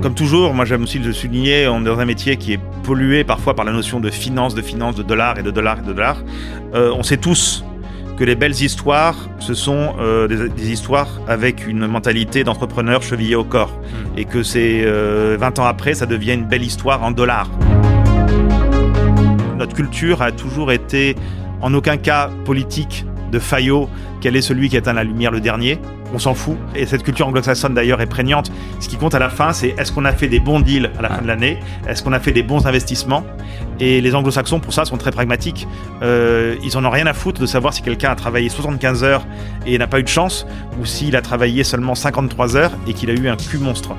Comme toujours, moi j'aime aussi le souligner, on est dans un métier qui est pollué parfois par la notion de finance, de finance, de dollars et de dollars et de dollars. Euh, on sait tous que les belles histoires, ce sont euh, des, des, histoires avec une mentalité d'entrepreneur chevillé au corps. Et que c'est euh, 20 ans après, ça devient une belle histoire en dollars. Notre culture a toujours été en aucun cas politique de Fayot, quel est celui qui éteint la lumière le dernier? On s'en fout. Et cette culture anglo-saxonne d'ailleurs est prégnante. Ce qui compte à la fin, c'est est-ce qu'on a fait des bons deals à la fin de l'année? Est-ce qu'on a fait des bons investissements? Et les anglo-saxons, pour ça, sont très pragmatiques. Euh, ils en ont rien à foutre de savoir si quelqu'un a travaillé 75 heures et n'a pas eu de chance, ou s'il a travaillé seulement 53 heures et qu'il a eu un cul monstre.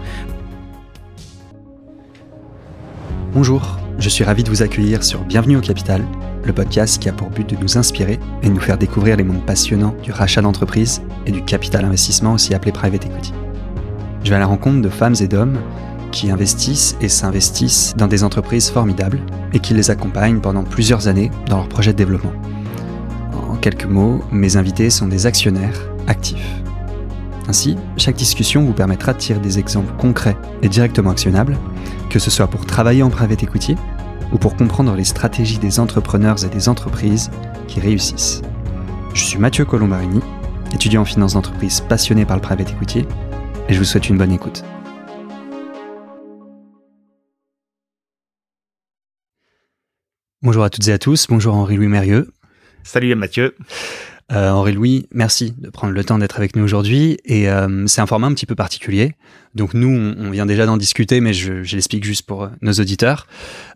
Bonjour, je suis ravi de vous accueillir sur Bienvenue au Capital, le podcast qui a pour but de nous inspirer et de nous faire découvrir les mondes passionnants du rachat d'entreprise et du capital investissement, aussi appelé private equity. Je vais à la rencontre de femmes et d'hommes qui investissent et s'investissent dans des entreprises formidables et qui les accompagnent pendant plusieurs années dans leurs projets de développement. En quelques mots, mes invités sont des actionnaires actifs. Ainsi, chaque discussion vous permettra de tirer des exemples concrets et directement actionnables, que ce soit pour travailler en private equity ou pour comprendre les stratégies des entrepreneurs et des entreprises qui réussissent. Je suis Mathieu Colombarini, étudiant en finance d'entreprise passionné par le private equity, et je vous souhaite une bonne écoute. Bonjour à toutes et à tous, bonjour Henri-Louis Mérieux. Salut Mathieu. Euh, Henri-Louis, merci de prendre le temps d'être avec nous aujourd'hui. Et euh, c'est un format un petit peu particulier. Donc nous, on, on vient déjà d'en discuter, mais je, je l'explique juste pour euh, nos auditeurs.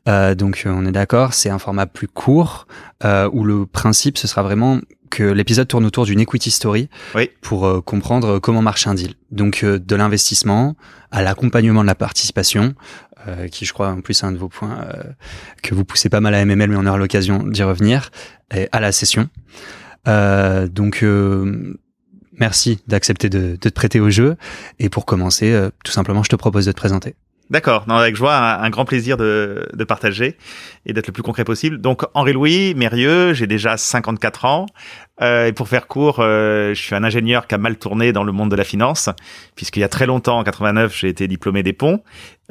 Euh, donc on est d'accord, c'est un format plus court, euh, où le principe, ce sera vraiment que l'épisode tourne autour d'une equity story oui. pour comprendre comment marche un deal. Donc de l'investissement à l'accompagnement de la participation, euh, qui je crois en plus est un de vos points euh, que vous poussez pas mal à MML, mais on aura l'occasion d'y revenir, et à la session. Euh, donc merci d'accepter de, de, te prêter au jeu. Et pour commencer, tout simplement, je te propose de te présenter. D'accord, avec joie, un, un, grand plaisir de, de partager et d'être le plus concret possible. Donc Henri-Louis Mérieux, j'ai déjà 54 ans. Euh, et pour faire court, euh, je suis un ingénieur qui a mal tourné dans le monde de la finance, puisqu'il y a très longtemps, en 89, j'ai été diplômé des ponts.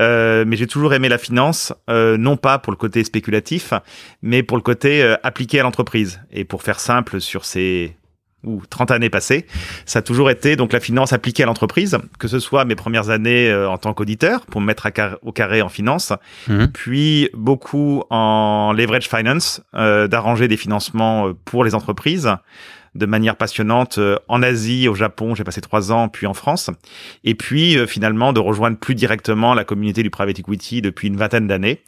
Euh, mais j'ai toujours aimé la finance, euh, non pas pour le côté spéculatif, mais pour le côté euh, appliqué à l'entreprise. Et pour faire simple sur ces ou 30 années passées, ça a toujours été donc la finance appliquée à l'entreprise, que ce soit mes premières années euh, en tant qu'auditeur pour me mettre car au carré en finance, mmh. puis beaucoup en leverage finance, euh, d'arranger des financements euh, pour les entreprises de manière passionnante en Asie, au Japon, j'ai passé trois ans, puis en France, et puis finalement de rejoindre plus directement la communauté du private equity depuis une vingtaine d'années,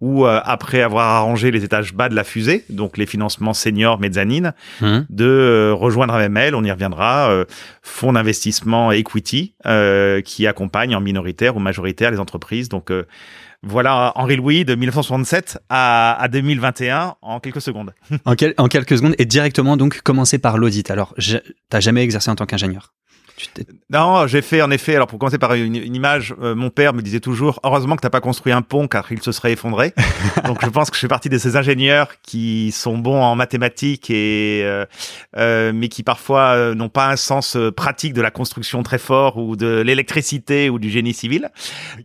ou euh, après avoir arrangé les étages bas de la fusée, donc les financements seniors mezzanine, mmh. de euh, rejoindre MML, on y reviendra, euh, fonds d'investissement equity euh, qui accompagne en minoritaire ou majoritaire les entreprises. Donc voilà Henri Louis de 1967 à, à 2021 en quelques secondes. en, quel, en quelques secondes et directement donc commencer par l'audit. Alors, t'as jamais exercé en tant qu'ingénieur? Non, j'ai fait en effet. Alors pour commencer par une, une image, euh, mon père me disait toujours heureusement que t'as pas construit un pont car il se serait effondré. Donc je pense que je fais partie de ces ingénieurs qui sont bons en mathématiques et euh, euh, mais qui parfois euh, n'ont pas un sens pratique de la construction très fort ou de l'électricité ou du génie civil.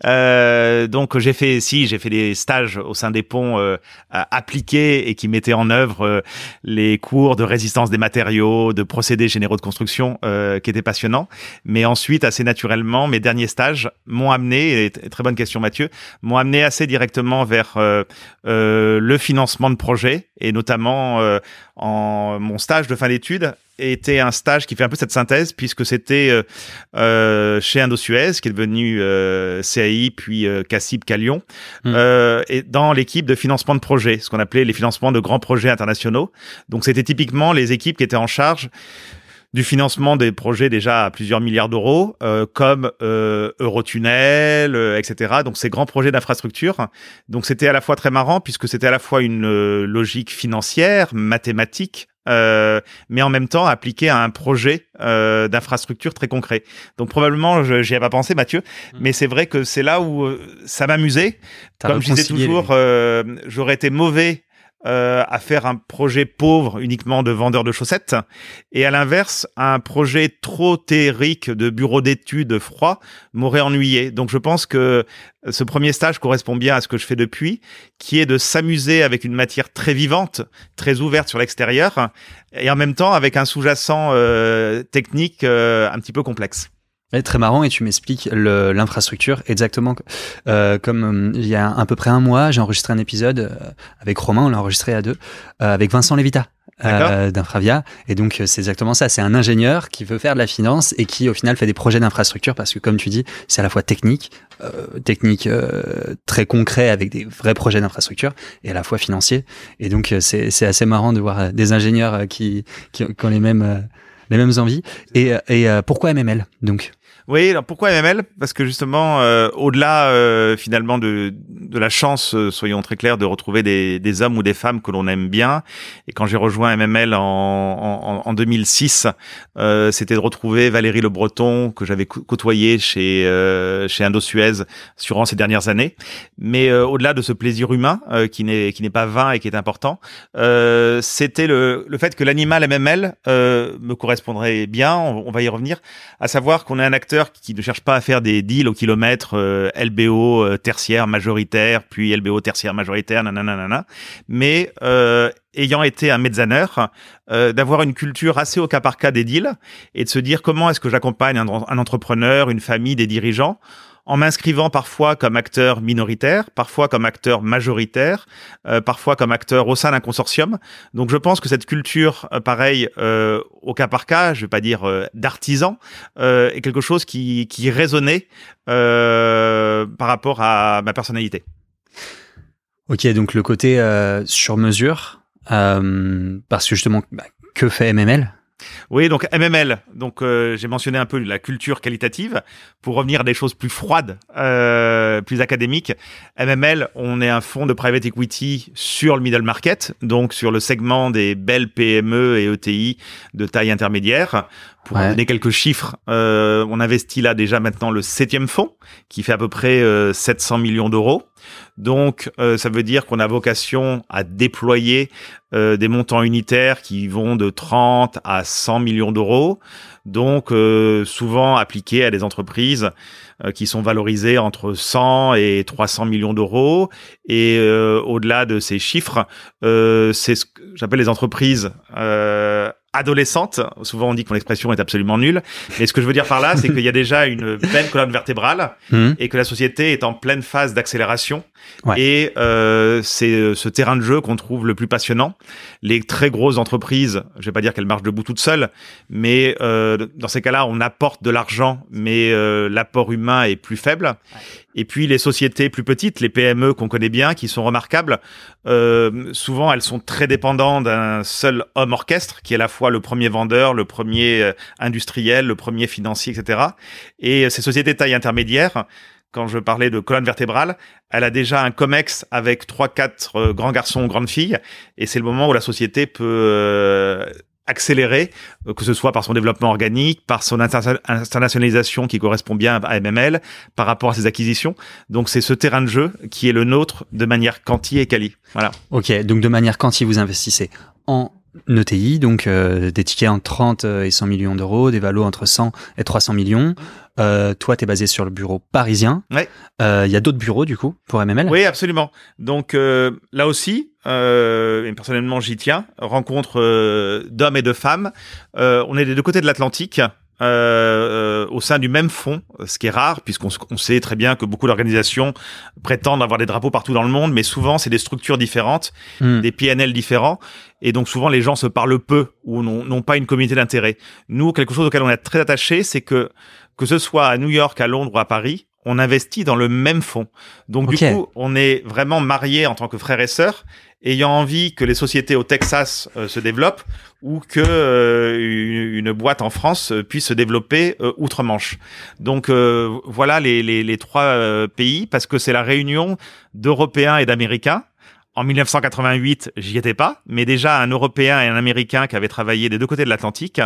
Donc j'ai fait si j'ai fait des stages au sein des ponts appliqués et qui mettaient en œuvre les cours de résistance des matériaux, de procédés généraux de construction qui étaient passionnants. Mais ensuite, assez naturellement, mes derniers stages m'ont amené, et très bonne question Mathieu, m'ont amené assez directement vers euh, euh, le financement de projets, et notamment euh, en mon stage de fin d'études était un stage qui fait un peu cette synthèse puisque c'était euh, euh, chez Indosuez qui est devenu euh, CAI puis euh, Cassib Calion mmh. et dans l'équipe de financement de projets ce qu'on appelait les financements de grands projets internationaux donc c'était typiquement les équipes qui étaient en charge du financement des projets déjà à plusieurs milliards d'euros, euh, comme euh, Eurotunnel, euh, etc. Donc ces grands projets d'infrastructure. Donc c'était à la fois très marrant puisque c'était à la fois une euh, logique financière, mathématique, euh, mais en même temps appliqué à un projet euh, d'infrastructure très concret. Donc probablement, j'y ai pas pensé, Mathieu, mmh. mais c'est vrai que c'est là où ça m'amusait. Comme je disais toujours, j'aurais été mauvais euh, à faire un projet pauvre uniquement de vendeur de chaussettes, et à l'inverse, un projet trop théorique de bureau d'études froid m'aurait ennuyé. Donc je pense que ce premier stage correspond bien à ce que je fais depuis, qui est de s'amuser avec une matière très vivante, très ouverte sur l'extérieur, et en même temps avec un sous-jacent euh, technique euh, un petit peu complexe très marrant et tu m'expliques l'infrastructure exactement. Euh, comme euh, il y a à peu près un mois j'ai enregistré un épisode euh, avec Romain on l'a enregistré à deux euh, avec Vincent Levita euh, d'Infravia. Et donc c'est exactement ça. C'est un ingénieur qui veut faire de la finance et qui au final fait des projets d'infrastructure parce que comme tu dis c'est à la fois technique technique très concret avec des vrais projets d'infrastructure et à la fois financier. Et donc c'est assez marrant de voir des ingénieurs qui, qui, qui ont les mêmes les mêmes envies. Et, et pourquoi MML donc? Oui, alors pourquoi MML Parce que justement, euh, au-delà euh, finalement de, de la chance, euh, soyons très clairs, de retrouver des, des, hommes ou des femmes que l'on aime bien. Et quand j'ai rejoint MML en, en, en 2006, c'était de retrouver Valérie Le Breton que j'avais côtoyé chez chez Indo-Suez durant ces dernières années. Mais au-delà de ce plaisir humain qui n'est pas vain et qui est important, c'était le, le fait que l'animal MML me correspondrait bien. On va y revenir, à savoir qu'on est un acteur qui ne cherche pas à faire des deals au kilomètre euh, LBO euh, tertiaire majoritaire, puis LBO tertiaire majoritaire, nanana, mais euh, ayant été un mezzaneur, d'avoir une culture assez au cas par cas des deals et de se dire comment est-ce que j'accompagne un entrepreneur, une famille, des dirigeants en m'inscrivant parfois comme acteur minoritaire, parfois comme acteur majoritaire, euh, parfois comme acteur au sein d'un consortium. Donc je pense que cette culture, euh, pareil, euh, au cas par cas, je vais pas dire euh, d'artisan, euh, est quelque chose qui, qui résonnait par rapport à ma personnalité. Ok, donc le côté sur mesure, parce que justement, bah, que fait MML oui, donc MML. Donc euh, j'ai mentionné un peu la culture qualitative pour revenir à des choses plus froides, euh, plus académiques. MML, on est un fonds de private equity sur le middle market, donc sur le segment des belles PME et ETI de taille intermédiaire. Pour donner quelques chiffres, euh, on investit là déjà maintenant le septième fonds qui fait à peu près 700 millions d'euros. Donc, euh, ça veut dire qu'on a vocation à déployer euh, des montants unitaires qui vont de 30 à 100 millions d'euros. Donc, euh, souvent appliqués à des entreprises qui sont valorisées entre 100 et 300 millions d'euros. Et au-delà de ces chiffres, c'est ce que j'appelle les entreprises adolescente. Souvent, on dit que mon expression est absolument nulle. Mais ce que je veux dire par là, c'est qu'il y a déjà une belle colonne vertébrale mmh. et que la société est en pleine phase d'accélération. Et euh, c'est euh, ce terrain de jeu qu'on trouve le plus passionnant. Les très grosses entreprises, je vais pas dire qu'elles marchent debout toutes seules, mais euh, dans ces cas-là, on apporte de l'argent, mais euh, l'apport humain est plus faible. Et puis les sociétés plus petites, les PME qu'on connaît bien, qui sont remarquables, souvent elles sont très dépendantes d'un seul homme orchestre, qui est à la fois le premier vendeur, le premier euh, industriel, le premier financier, etc. Et ces sociétés taille intermédiaire, quand je parlais de colonne vertébrale, elle a déjà un COMEX avec trois, quatre euh, grands garçons, grandes filles, et c'est le moment où la société peut euh, accélérer, euh, que ce soit par son développement organique, par son internationalisation qui correspond bien à MML, par rapport à ses acquisitions. Donc c'est ce terrain de jeu qui est le nôtre de manière quanti et quali. Voilà. Ok, donc de manière quanti, vous investissez en ETI, donc euh, des tickets entre 30 et 100 millions d'euros, des valos entre 100 et 300 millions. Euh, toi, tu es basé sur le bureau parisien. Il ouais. euh, y a d'autres bureaux, du coup, pour MML Oui, absolument. Donc euh, là aussi, euh, et personnellement, j'y tiens, rencontre euh, d'hommes et de femmes. on est des deux côtés de l'Atlantique. Euh, au sein du même fonds, ce qui est rare puisqu'on on sait très bien que beaucoup d'organisations prétendent avoir des drapeaux partout dans le monde, mais souvent c'est des structures différentes, mm. des PNL différents, et donc souvent les gens se parlent peu ou n'ont pas une communauté d'intérêt. Nous, quelque chose auquel on est très attaché, c'est que que ce soit à New York, à Londres ou à Paris, on investit dans le même fonds. Donc du coup, on est vraiment mariés en tant que frères et sœurs, ayant envie que les sociétés au Texas euh, se développent ou que euh, une, boîte en France euh, puisse se développer outre-Manche. Donc voilà les, les, les trois pays parce que c'est la réunion d'Européens et d'Américains en 1988, j'y étais pas, mais déjà un Européen et un Américain qui avaient travaillé des deux côtés de l'Atlantique.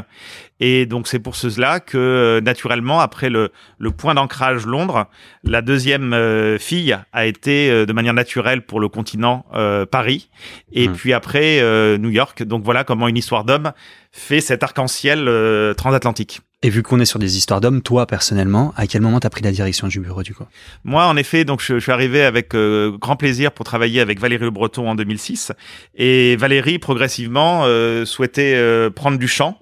Et donc c'est pour cela que euh, naturellement, après le, le point d'ancrage Londres, la deuxième euh, fille a été euh, de manière naturelle pour le continent Paris, et mmh. puis après New York. Donc voilà comment une histoire d'homme fait cet arc-en-ciel transatlantique. Et vu qu'on est sur des histoires d'hommes, toi personnellement, à quel moment t'as pris la direction du bureau du coup? Moi, en effet, donc je, suis arrivé avec euh, grand plaisir pour travailler avec Valérie Le Breton en 2006. Et Valérie, progressivement, euh, souhaitait euh, prendre du champ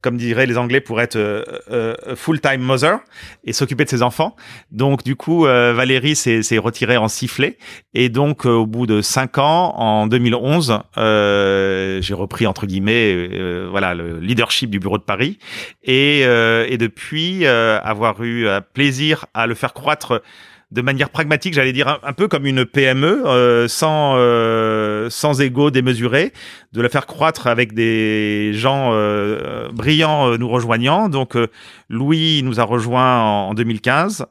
comme diraient les Anglais, pour être euh, euh, full-time mother et s'occuper de ses enfants. Donc du coup, euh, Valérie s'est retirée en sifflet et donc au bout de cinq ans, en 2011, j'ai repris entre guillemets, voilà, le leadership du bureau de Paris et, et depuis avoir eu plaisir à le faire croître de manière pragmatique, j'allais dire un, peu comme une PME, euh, sans euh, sans ego démesuré, de la faire croître avec des gens euh, brillants nous rejoignant. Donc Louis nous a rejoint en, 2015,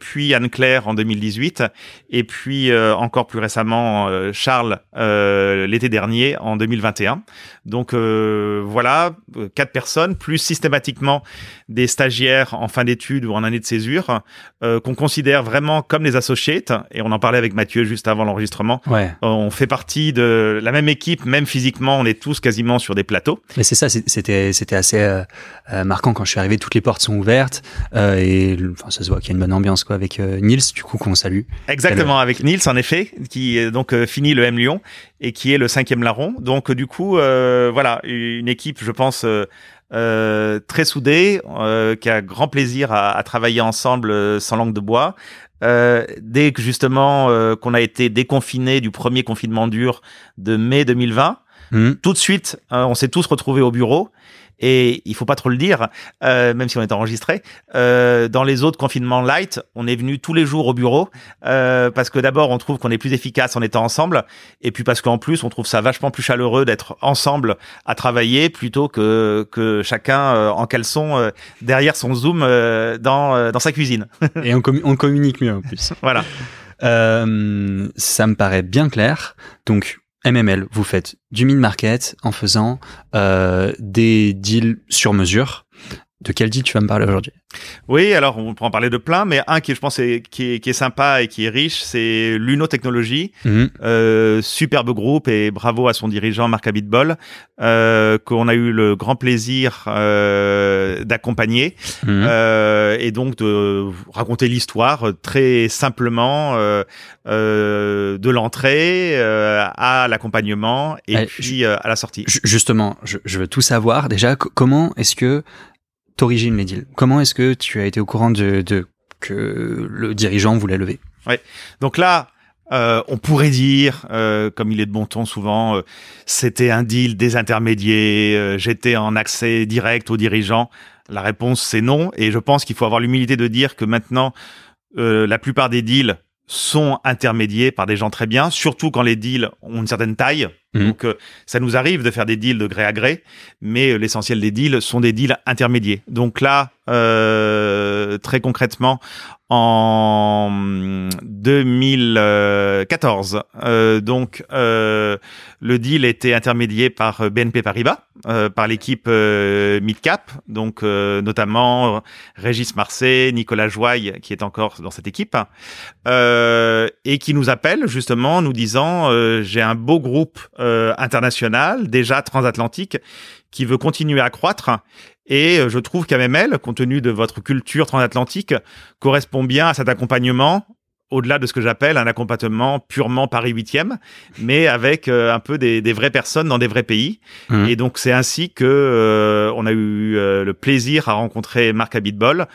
puis Anne Claire en 2018, et puis encore plus récemment Charles l'été dernier en 2021. Donc voilà, quatre personnes plus systématiquement des stagiaires en fin d'études ou en année de césure qu'on considère vraiment comme les associates, et on en parlait avec Mathieu juste avant l'enregistrement. Ouais. On fait partie de la même équipe, même physiquement, on est tous quasiment sur des plateaux. Mais c'est ça, c'était assez euh, euh, marquant quand je suis arrivé. Toutes les portes sont ouvertes euh, et enfin ça se voit qu'il y a une bonne ambiance quoi avec Nils, du coup qu'on salue. Exactement, avec Nils en effet, qui donc finit le M Lyon et qui est le cinquième larron. Donc du coup, voilà, une équipe, je pense. Euh, très soudée, euh, qui a grand plaisir à, à travailler ensemble sans langue de bois, euh, dès que justement euh, qu'on a été déconfiné du premier confinement dur de mai 2020, mmh. tout de suite, euh, on s'est tous retrouvés au bureau et il faut pas trop le dire, euh, même si on est enregistré. Euh, dans les autres confinements light, on est venu tous les jours au bureau euh, parce que d'abord on trouve qu'on est plus efficace en étant ensemble, et puis parce qu'en plus on trouve ça vachement plus chaleureux d'être ensemble à travailler plutôt que que chacun euh, en caleçon euh, derrière son zoom euh, dans dans sa cuisine. et on, on communique mieux en plus. voilà. ça me paraît bien clair. Donc MML, vous faites du mid-market en faisant euh, des deals sur mesure. De quel deal tu vas me parler aujourd'hui? Oui, alors on peut en parler de plein, mais un qui je pense est, qui, est, qui est sympa et qui est riche, c'est Luno Technologies, mhm. euh, superbe groupe et bravo à son dirigeant Marc Abitbol, euh, qu'on a eu le grand plaisir euh, d'accompagner mhm. et donc de raconter l'histoire très simplement de l'entrée à l'accompagnement et puis à la sortie. Justement, je, je veux tout savoir. Déjà, comment est-ce que t'origines les deals Comment est-ce que tu as été au courant de, de que le dirigeant voulait lever? Ouais. Donc là, euh, on pourrait dire, euh, comme il est de bon ton souvent, euh, c'était un deal des intermédiaires, euh, j'étais en accès direct aux dirigeants. La réponse c'est non, et je pense qu'il faut avoir l'humilité de dire que maintenant, euh, la plupart des deals sont intermédiés par des gens très bien, surtout quand les deals ont une certaine taille. Mhm. Donc, euh, ça nous arrive de faire des deals de gré à gré, mais euh, l'essentiel des deals sont des deals intermédiés. Donc là, euh, très concrètement, en 2014, euh, donc le deal était intermédié par BNP Paribas, par l'équipe Midcap, donc notamment Régis Marseille, Nicolas Joye, qui est encore dans cette équipe, et qui nous appelle justement nous disant j'ai un beau groupe euh, international, déjà transatlantique, qui veut continuer à croître. Et euh, je trouve qu'AMML, compte tenu de votre culture transatlantique, correspond bien à cet accompagnement au-delà de ce que j'appelle un accompagnement purement Paris 8e, mais avec euh, un peu des, des, vraies personnes dans des vrais pays. Mmh. Et donc c'est ainsi que on a eu le plaisir à rencontrer Marc Abitbol,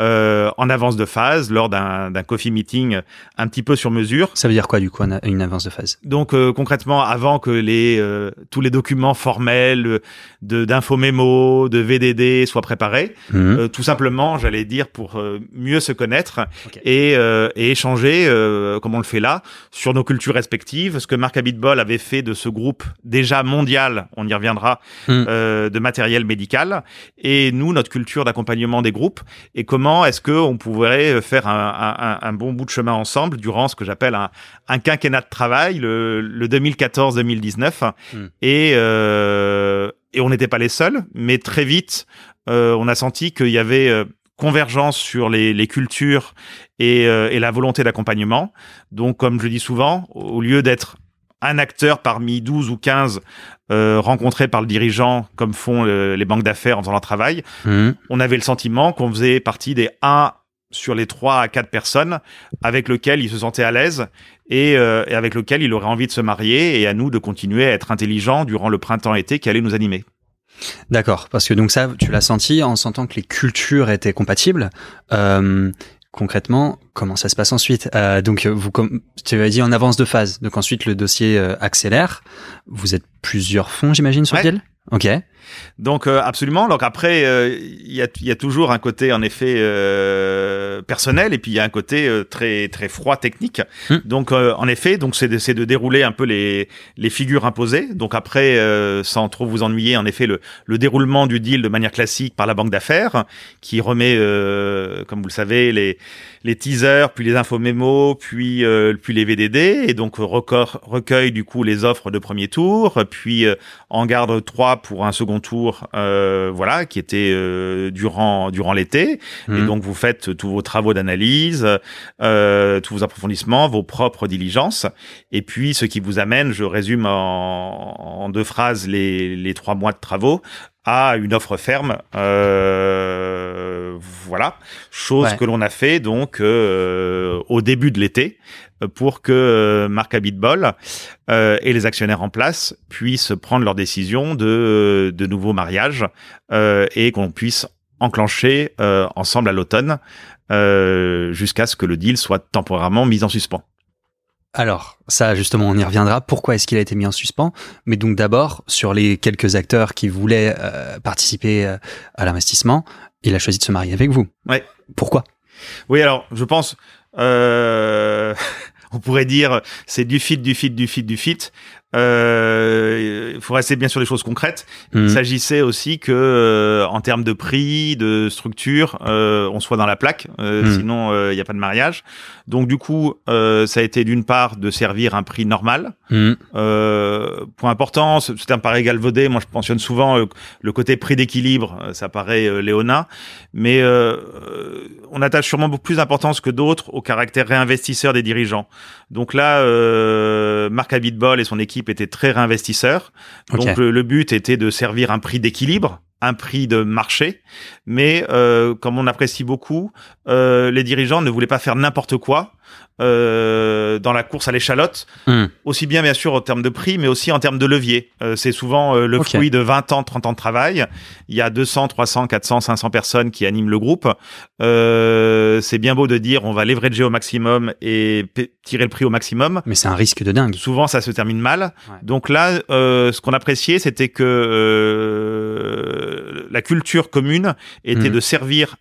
euh, en avance de phase lors d'un coffee meeting un petit peu sur mesure. Ça veut dire quoi du coup une avance de phase? Donc euh, concrètement, avant que les euh, tous les documents formels de d'info mémo, de VDD soient préparés, mhm. tout simplement, j'allais dire pour mieux se connaître et, et, échanger échanger, euh, comme on le fait là, sur nos cultures respectives, ce que Marc Abitbol avait fait de ce groupe déjà mondial, on y reviendra, Mm. euh, de matériel médical, et nous, notre culture d'accompagnement des groupes, et comment est-ce que on pourrait faire un, un- un bon bout de chemin ensemble durant ce que j'appelle un, un quinquennat de travail, le, le 2014-2019, Mm. et, euh, et on n'était pas les seuls, mais très vite, euh, on a senti qu'il y avait euh, convergence sur les, les cultures et, euh, et la volonté d'accompagnement. Donc, comme je dis souvent, au lieu d'être un acteur parmi 12 ou 15 euh, rencontrés par le dirigeant, comme font les banques d'affaires en faisant leur travail, Mhm. on avait le sentiment qu'on faisait partie des 1 sur les 3 à 4 personnes avec lesquelles il se sentait à l'aise et, euh, et avec lesquelles il aurait envie de se marier et à nous de continuer à être intelligents durant le printemps-été qui allait nous animer. D'accord, parce que donc ça, tu l'as senti en sentant que les cultures étaient compatibles. Euh, concrètement, comment ça se passe ensuite? Euh, Donc, vous, comme tu avais dit en avance de phase. Donc ensuite, le dossier euh, accélère. Vous êtes plusieurs fonds, j'imagine, sur Ouais. le deal? Ok. Donc euh, absolument. Donc après, euh, il y, a, il y a toujours un côté en effet euh, personnel et puis il y a un côté très très froid technique. Hmm. Donc en effet, donc c'est de, dérouler un peu les les figures imposées. Donc après, sans trop vous ennuyer, en effet le le déroulement du deal de manière classique par la banque d'affaires qui remet, comme vous le savez, les les teasers, puis les infos mémos, puis puis les VDD et donc recueille du coup les offres de premier tour, puis en garde trois pour un second tour, euh, voilà, qui était euh, durant durant l'été. Et Mhm. donc vous faites tous vos travaux d'analyse, euh, tous vos approfondissements, vos propres diligences, et puis ce qui vous amène, je résume en, en deux phrases les les trois mois de travaux à une offre ferme, euh, voilà, chose Ouais. que l'on a fait donc euh, au début de l'été euh, pour que euh, Marc Abitbol euh, et les actionnaires en place puissent prendre leur décision de, de nouveaux mariages euh, et qu'on puisse enclencher euh, ensemble à l'automne euh, jusqu'à ce que le deal soit temporairement mis en suspens. Alors, ça, justement, on y reviendra. Pourquoi est-ce qu'il a été mis en suspens? Mais donc, d'abord, sur les quelques acteurs qui voulaient euh, participer euh, à l'investissement, il a choisi de se marier avec vous. Ouais. Pourquoi? Oui, alors je pense, euh, on pourrait dire, c'est du fit, du fit, du fit, du fit. Euh, Il faut rester bien sur des choses concrètes. Mhm. Il s'agissait aussi que, euh, en termes de prix, de structure, euh, on soit dans la plaque. euh, Mm. Sinon, il n'y a pas de mariage. Donc, du coup, euh, ça a été d'une part de servir un prix normal. Mhm. Euh, point important, c'est c'est un pari galvaudé. Moi, je mentionne souvent euh, le côté prix d'équilibre. euh, Ça paraît euh, léonin, mais euh, euh, on attache sûrement beaucoup plus d'importance que d'autres au caractère réinvestisseur des dirigeants. Donc là, euh, Marc Abitbol et son équipe étaient très réinvestisseurs. Ok. Donc le, le but était de servir un prix d'équilibre un prix de marché, mais euh, comme on apprécie beaucoup, euh, les dirigeants ne voulaient pas faire n'importe quoi euh, dans la course à l'échalote, Hmm. aussi bien bien sûr en termes de prix, mais aussi en termes de levier. C'est souvent le fruit de 20 ans, 30 ans de travail. Il y a 200, 300, 400, 500 personnes qui animent le groupe. C'est bien beau de dire on va leverager au maximum et tirer le prix au maximum. Mais c'est un risque de dingue. Souvent, ça se termine mal. Ouais. Donc là, ce qu'on appréciait, c'était que la culture commune était Mhm. de servir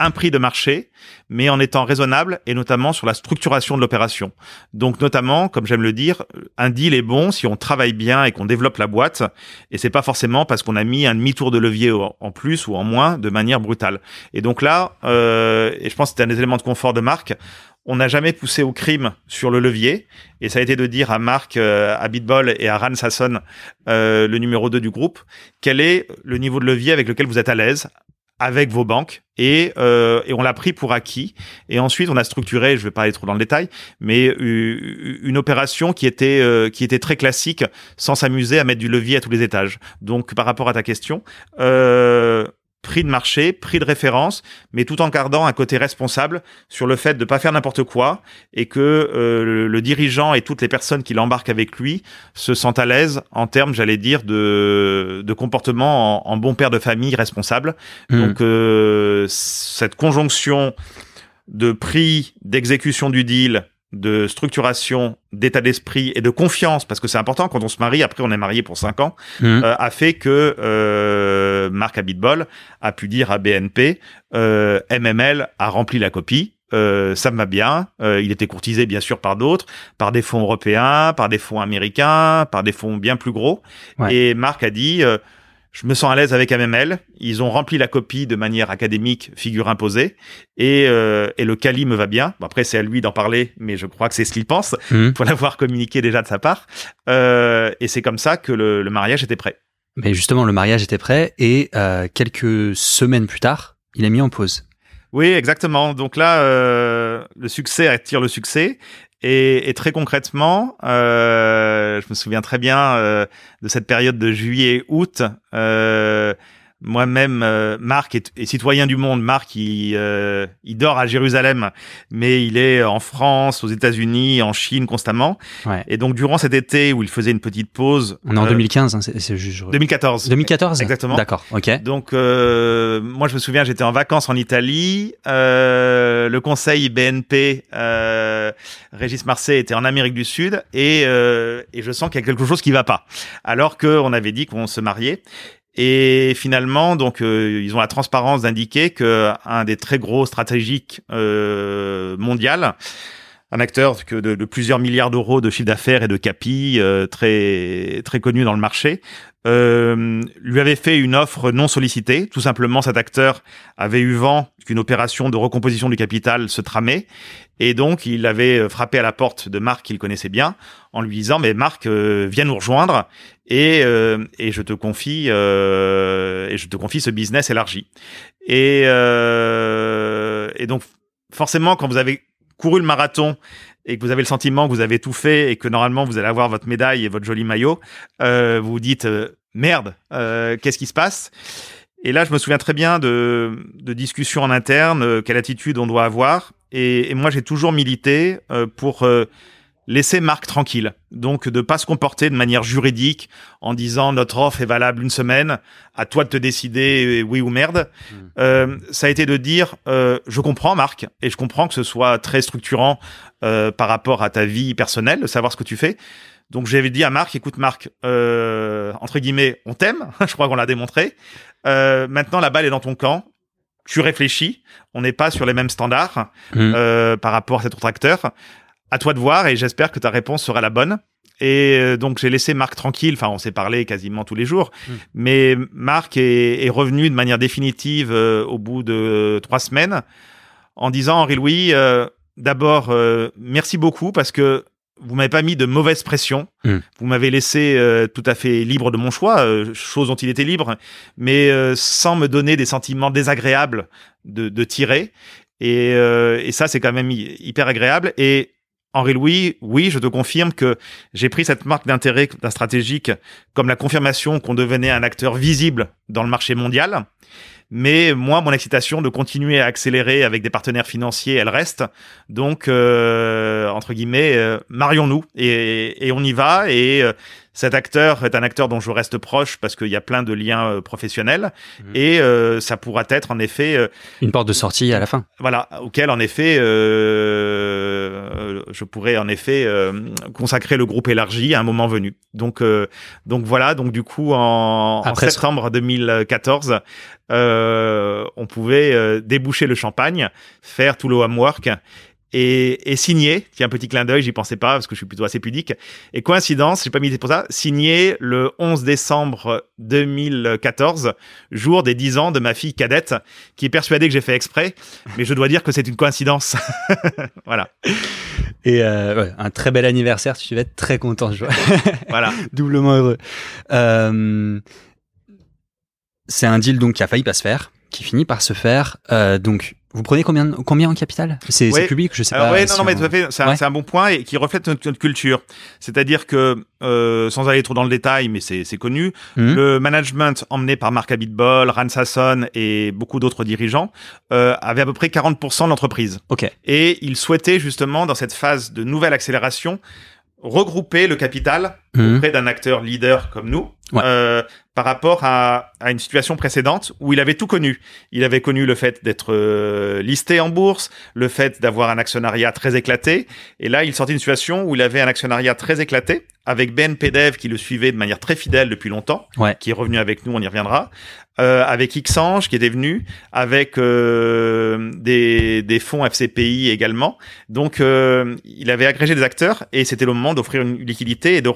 un prix de marché, mais en étant raisonnable et notamment sur la structuration de l'opération. Donc notamment, comme j'aime le dire, un deal est bon si on travaille bien et qu'on développe la boîte, et c'est pas forcément parce qu'on a mis un demi-tour de levier en plus ou en moins de manière brutale. Et donc là, euh, et je pense que c'était un des éléments de confort de Marc, on n'a jamais poussé au crime sur le levier, et ça a été de dire à Marc, euh, à Bitball et à Ran Sasson, euh, le numéro 2 du groupe, quel est le niveau de levier avec lequel vous êtes à l'aise avec vos banques et, euh, on l'a pris pour acquis. Et ensuite on a structuré je vais pas aller trop dans le détail mais une opération qui était très classique sans s'amuser à mettre du levier à tous les étages. Donc par rapport à ta question prix de marché, prix de référence, mais tout en gardant un côté responsable sur le fait de pas faire n'importe quoi et que euh, le, le dirigeant et toutes les personnes qui l'embarquent avec lui se sentent à l'aise en termes, j'allais dire, de, de comportement en, en bon père de famille responsable. Hmm. Donc euh, cette conjonction de prix, d'exécution du deal, de structuration, d'état d'esprit et de confiance, parce que c'est important quand on se marie, après on est marié pour cinq ans, Hmm. euh, a fait que euh, Marc Abitbol a pu dire à BNP, euh, MML a rempli la copie, euh, ça me va bien. Euh, il était courtisé bien sûr par d'autres, par des fonds européens, par des fonds américains, par des fonds bien plus gros. Ouais. Et Marc a dit, euh, je me sens à l'aise avec MML. Ils ont rempli la copie de manière académique, figure imposée, et, euh, et le Cali me va bien. Bon, après, c'est à lui d'en parler, mais je crois que c'est ce qu'il pense, Mhm. pour l'avoir communiqué déjà de sa part. Euh, et c'est comme ça que le, le mariage était prêt. Mais justement, le mariage était prêt et euh, quelques semaines plus tard, il a mis en pause. Oui, exactement. Donc là, euh, le succès attire le succès. Et, et très concrètement, euh, je me souviens très bien euh, de cette période de juillet-août. Euh, moi-même, euh, Marc est, est citoyen du monde. Marc, il, euh, il dort à Jérusalem, mais il est en France, aux États-Unis, en Chine constamment. Ouais. Et donc, durant cet été où il faisait une petite pause, On est en euh, 2015, hein, c'est je- 2014. 2014 Exactement. D'accord, ok. Donc, euh, moi, je me souviens, j'étais en vacances en Italie. Euh, le conseil BNP, euh, Régis Marseille, était en Amérique du Sud. Et, euh, et je sens qu'il y a quelque chose qui va pas. Alors qu'on avait dit qu'on se mariait. Et finalement, donc, euh, ils ont la transparence d'indiquer que un des très gros stratégiques euh, mondial, un acteur que de, plusieurs milliards d'euros de chiffre d'affaires et de capi, euh, très très connu dans le marché, euh, lui avait fait une offre non sollicitée. Tout simplement, cet acteur avait eu vent qu'une opération de recomposition du capital se tramait. Et donc, il avait frappé à la porte de Marc qu'il connaissait bien en lui disant, mais Marc, euh, viens nous rejoindre et, euh, et je te confie euh, et je te confie ce business élargi. Et, euh, et donc, forcément, quand vous avez couru le marathon et que vous avez le sentiment que vous avez tout fait et que normalement vous allez avoir votre médaille et votre joli maillot, euh, vous vous dites euh, merde, euh, qu'est-ce qui se passe? Et là, je me souviens très bien de, de discussions en interne, euh, quelle attitude on doit avoir. Et, et moi, j'ai toujours milité euh, pour euh, laisser Marc tranquille. Donc, de pas se comporter de manière juridique en disant notre offre est valable une semaine, à toi de te décider euh, oui ou merde. Mm. Euh, ça a été de dire euh, je comprends Marc et je comprends que ce soit très structurant euh, par rapport à ta vie personnelle, de savoir ce que tu fais. Donc j'avais dit à Marc, écoute Marc, entre guillemets, on t'aime, je crois qu'on l'a démontré. Maintenant la balle est dans ton camp, tu réfléchis, on n'est pas sur les mêmes standards Mm. euh, par rapport à cet autre acteur. À toi de voir et j'espère que ta réponse sera la bonne. Et euh, donc j'ai laissé Marc tranquille. Enfin, on s'est parlé quasiment tous les jours, Mm. mais Marc est, est revenu de manière définitive euh, au bout de trois semaines en disant Henri Louis, euh, d'abord merci beaucoup parce que vous m'avez pas mis de mauvaise pression. Mm. Vous m'avez laissé euh, tout à fait libre de mon choix, euh, chose dont il était libre, mais euh, sans me donner des sentiments désagréables de, de tirer. Et, euh, et ça, c'est quand même hy- hyper agréable. Et Henri Louis, oui, je te confirme que j'ai pris cette marque d'intérêt d'un stratégique comme la confirmation qu'on devenait un acteur visible dans le marché mondial. Mais moi, mon excitation de continuer à accélérer avec des partenaires financiers, elle reste. Donc, euh, entre guillemets, euh, marions-nous et, et on y va. Et euh, cet acteur est un acteur dont je reste proche parce qu'il y a plein de liens euh, professionnels. Mhm. Et euh, ça pourra être en effet euh, Une porte de sortie à la fin. voilà, auquel en effet, euh, je pourrais en effet euh, consacrer le groupe élargi à un moment venu. Donc, euh, donc voilà, donc du coup en, en Après septembre 2014, euh, on pouvait euh, déboucher le champagne, faire tout le homework. Et, et signer, tiens, un petit clin d'œil, j'y pensais pas parce que je suis plutôt assez pudique. Et coïncidence, j'ai pas mis pour ça, signer le 11 décembre 2014, jour des 10 ans de ma fille cadette, qui est persuadée que j'ai fait exprès, mais je dois dire que c'est une coïncidence. voilà, Et euh, ouais, un très bel anniversaire, tu vas être très content, je vois. voilà. Doublement heureux. Euh, c'est un deal donc qui a failli pas se faire, qui finit par se faire. Euh, donc, vous prenez combien, combien en capital? C'est public, je sais Alors pas. ouais, non, si non, mais on- tout à fait, c'est un, Ouais. c'est un bon point et qui reflète notre, notre culture. C'est-à-dire que, euh, sans aller trop dans le détail, mais c'est connu, Mhm. le management emmené par Marc Abitbol, Ran Sasson et beaucoup d'autres dirigeants euh, avait à peu près 40% de l'entreprise. Ok. Et il souhaitait justement, dans cette phase de nouvelle accélération, regrouper le capital. Auprès d'un acteur leader comme nous Ouais. euh, par rapport à, à une situation précédente où il avait tout connu. Il avait connu le fait d'être euh, listé en bourse, le fait d'avoir un actionnariat très éclaté, et là il sortait d'une situation où il avait un actionnariat très éclaté avec BNP Dev qui le suivait de manière très fidèle depuis longtemps, Ouais. qui est revenu avec nous, on y reviendra, euh, avec Xange qui était venu, avec des, des fonds FCPI également. Donc il avait agrégé des acteurs et c'était le moment d'offrir une liquidité et de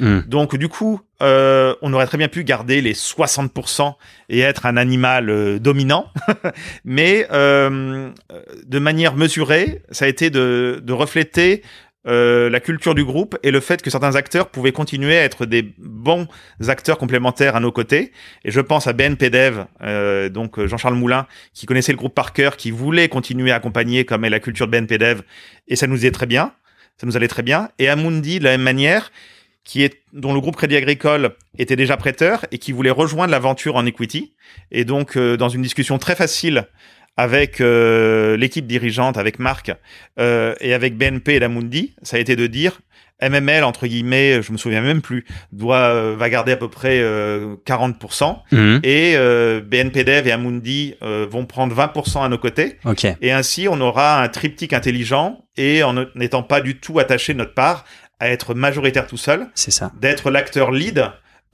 Mhm. Donc du coup, euh, on aurait très bien pu garder les 60% et être un animal euh, dominant, mais euh, de manière mesurée, ça a été de, de refléter euh, la culture du groupe et le fait que certains acteurs pouvaient continuer à être des bons acteurs complémentaires à nos côtés. Et je pense à BNP Dev, euh, donc Jean-Charles Moulin, qui connaissait le groupe par cœur, qui voulait continuer à accompagner comme est la culture de BNP Dev, et ça nous est très bien, ça nous allait très bien. Et Amundi, de la même manière, qui est dont le groupe Crédit Agricole était déjà prêteur et qui voulait rejoindre l'aventure en equity. Et donc, euh, dans une discussion très facile avec euh, l'équipe dirigeante, avec Marc euh, et avec BNP et Amundi, ça a été de dire MML entre guillemets, je me souviens même plus, doit euh, va garder à peu près euh, 40% Mhm. et euh, BNP Dev et Amundi euh, vont prendre 20% à nos côtés. Ok. Et ainsi, on aura un triptyque intelligent et en n'étant pas du tout attaché de notre part à être majoritaire tout seul, C'est ça. d'être l'acteur lead.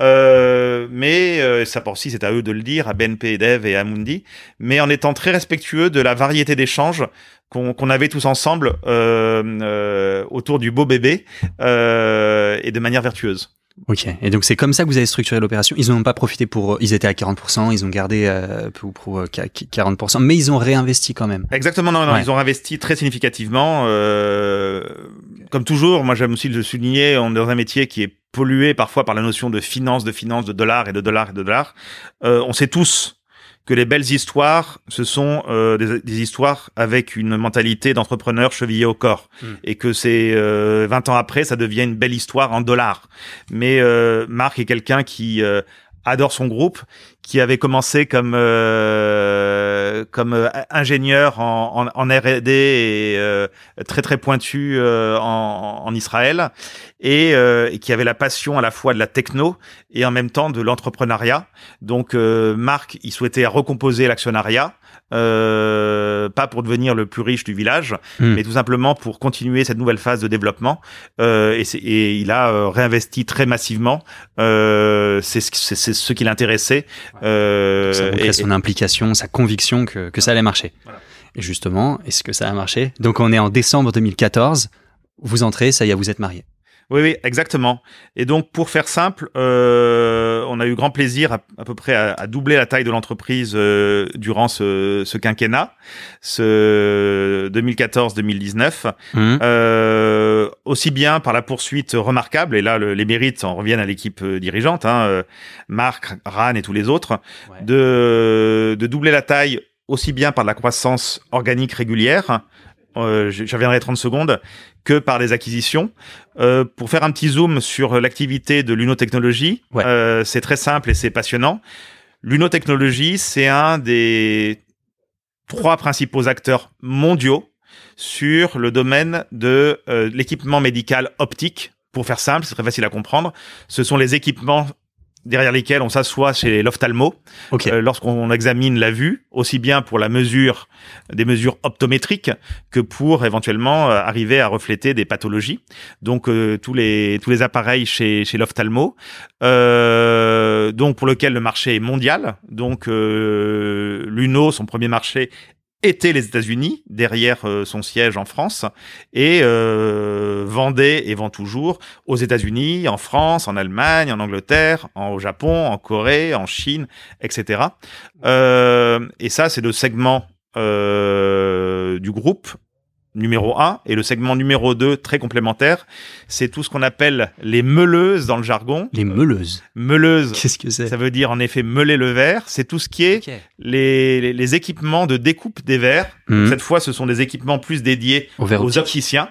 Euh, mais euh, ça aussi c'est à eux de le dire, à BNP, Dev et à Mundi, mais en étant très respectueux de la variété d'échanges qu'on qu'on avait tous ensemble euh, euh, autour du beau bébé euh, et de manière vertueuse. Ok. Et donc c'est comme ça que vous avez structuré l'opération. Ils n'ont pas profité pour. Ils étaient à 40%, ils ont gardé euh, pour, pour euh, 40%, mais ils ont réinvesti quand même. Exactement, non, non, Ouais. ils ont investi très significativement. Euh, comme toujours, moi j'aime aussi le souligner, on est dans un métier qui est pollué parfois par la notion de finance, de finance, de dollars et de dollars et de dollars. Euh, on sait tous que les belles histoires, ce sont euh, des, des histoires avec une mentalité d'entrepreneur chevillé au corps. Mm. Et que c'est euh, 20 ans après, ça devient une belle histoire en dollars. Mais euh, Marc est quelqu'un qui euh, adore son groupe, qui avait commencé comme euh, comme euh, ingénieur en, R&D et euh, très très pointu euh, en, en Israël et, euh, et qui avait la passion à la fois de la techno et en même temps de l'entrepreneuriat. Donc Marc, il souhaitait recomposer l'actionnariat. Euh, pas pour devenir le plus riche du village, Hmm. mais tout simplement pour continuer cette nouvelle phase de développement. Euh, et, et il a euh, réinvesti très massivement. Euh, c'est ce, ce qui l'intéressait. Euh, ça montrait et- son implication, sa conviction que, que ça allait marcher. Voilà. Et justement, est-ce que ça a marché? Donc on est en décembre 2014. Vous entrez, ça y est, vous êtes marié. Oui, oui, exactement. Et donc, pour faire simple, euh, on a eu grand plaisir à, à peu près à, à doubler la taille de l'entreprise euh, durant ce, ce quinquennat, ce 2014-2019. Mhm. Euh, aussi bien par la poursuite remarquable, et là le- les mérites en reviennent à l'équipe euh, dirigeante, hein, euh, Marc, Ran et tous les autres, Ouais. de, de doubler la taille aussi bien par la croissance organique régulière, euh, je je reviendrai 30 secondes, que par les acquisitions. Euh, pour faire un petit zoom sur l'activité de l'unotechnologie, Ouais. euh, c'est très simple et c'est passionnant. L'unotechnologie, c'est un des trois principaux acteurs mondiaux sur le domaine de euh, l'équipement médical optique. Pour faire simple, c'est très facile à comprendre. Ce sont les équipements derrière lesquels on s'assoit chez l'ophtalmo Ok. euh, lorsqu'on examine la vue, aussi bien pour la mesure des mesures optométriques que pour éventuellement euh, arriver à refléter des pathologies. Donc euh, tous les tous les appareils chez chez l'ophtalmo, euh, donc pour lequel le marché est mondial. Donc euh, l'Uno, son premier marché était les États-Unis, derrière euh, son siège en France, et euh, vendait et vend toujours aux États-Unis, en France, en Allemagne, en Angleterre, au Japon, en Corée, en Chine, etc. Euh, et ça, c'est le segment du groupe numéro 1 et le segment numéro 2 très complémentaire, c'est tout ce qu'on appelle les meuleuses dans le jargon. Les meuleuses. Meuleuses, Qu'est-ce que c'est? Ça veut dire en effet meuler le verre, c'est tout ce qui est les, les, les équipements de découpe des verres. Mhm. Cette fois, ce sont des équipements plus dédiés Au verre aux opticiens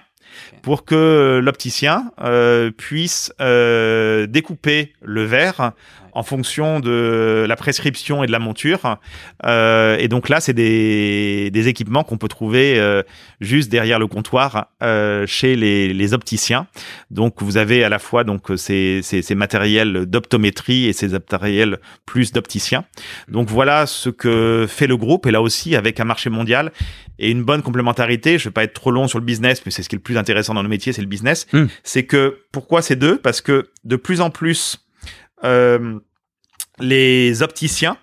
pour que l'opticien euh, puisse euh, découper le verre en fonction de la prescription et de la monture. Euh, et donc là, c'est des, des équipements qu'on peut trouver euh, juste derrière le comptoir euh, chez les, les opticiens. Donc vous avez à la fois donc ces, ces, ces matériels d'optométrie et ces matériels plus d'opticiens. Donc voilà ce que fait le groupe. Et là aussi, avec un marché mondial et une bonne complémentarité, je vais pas être trop long sur le business, mais c'est ce qui est le plus intéressant dans nos métiers, c'est le business. Mm. C'est que pourquoi ces deux? Parce que de plus en plus, les opticiens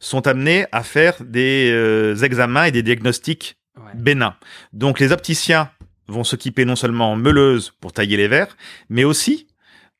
sont amenés à faire des euh, examens et des diagnostics bénins. Donc les opticiens vont s'équiper non seulement en meuleuse pour tailler les verres, mais aussi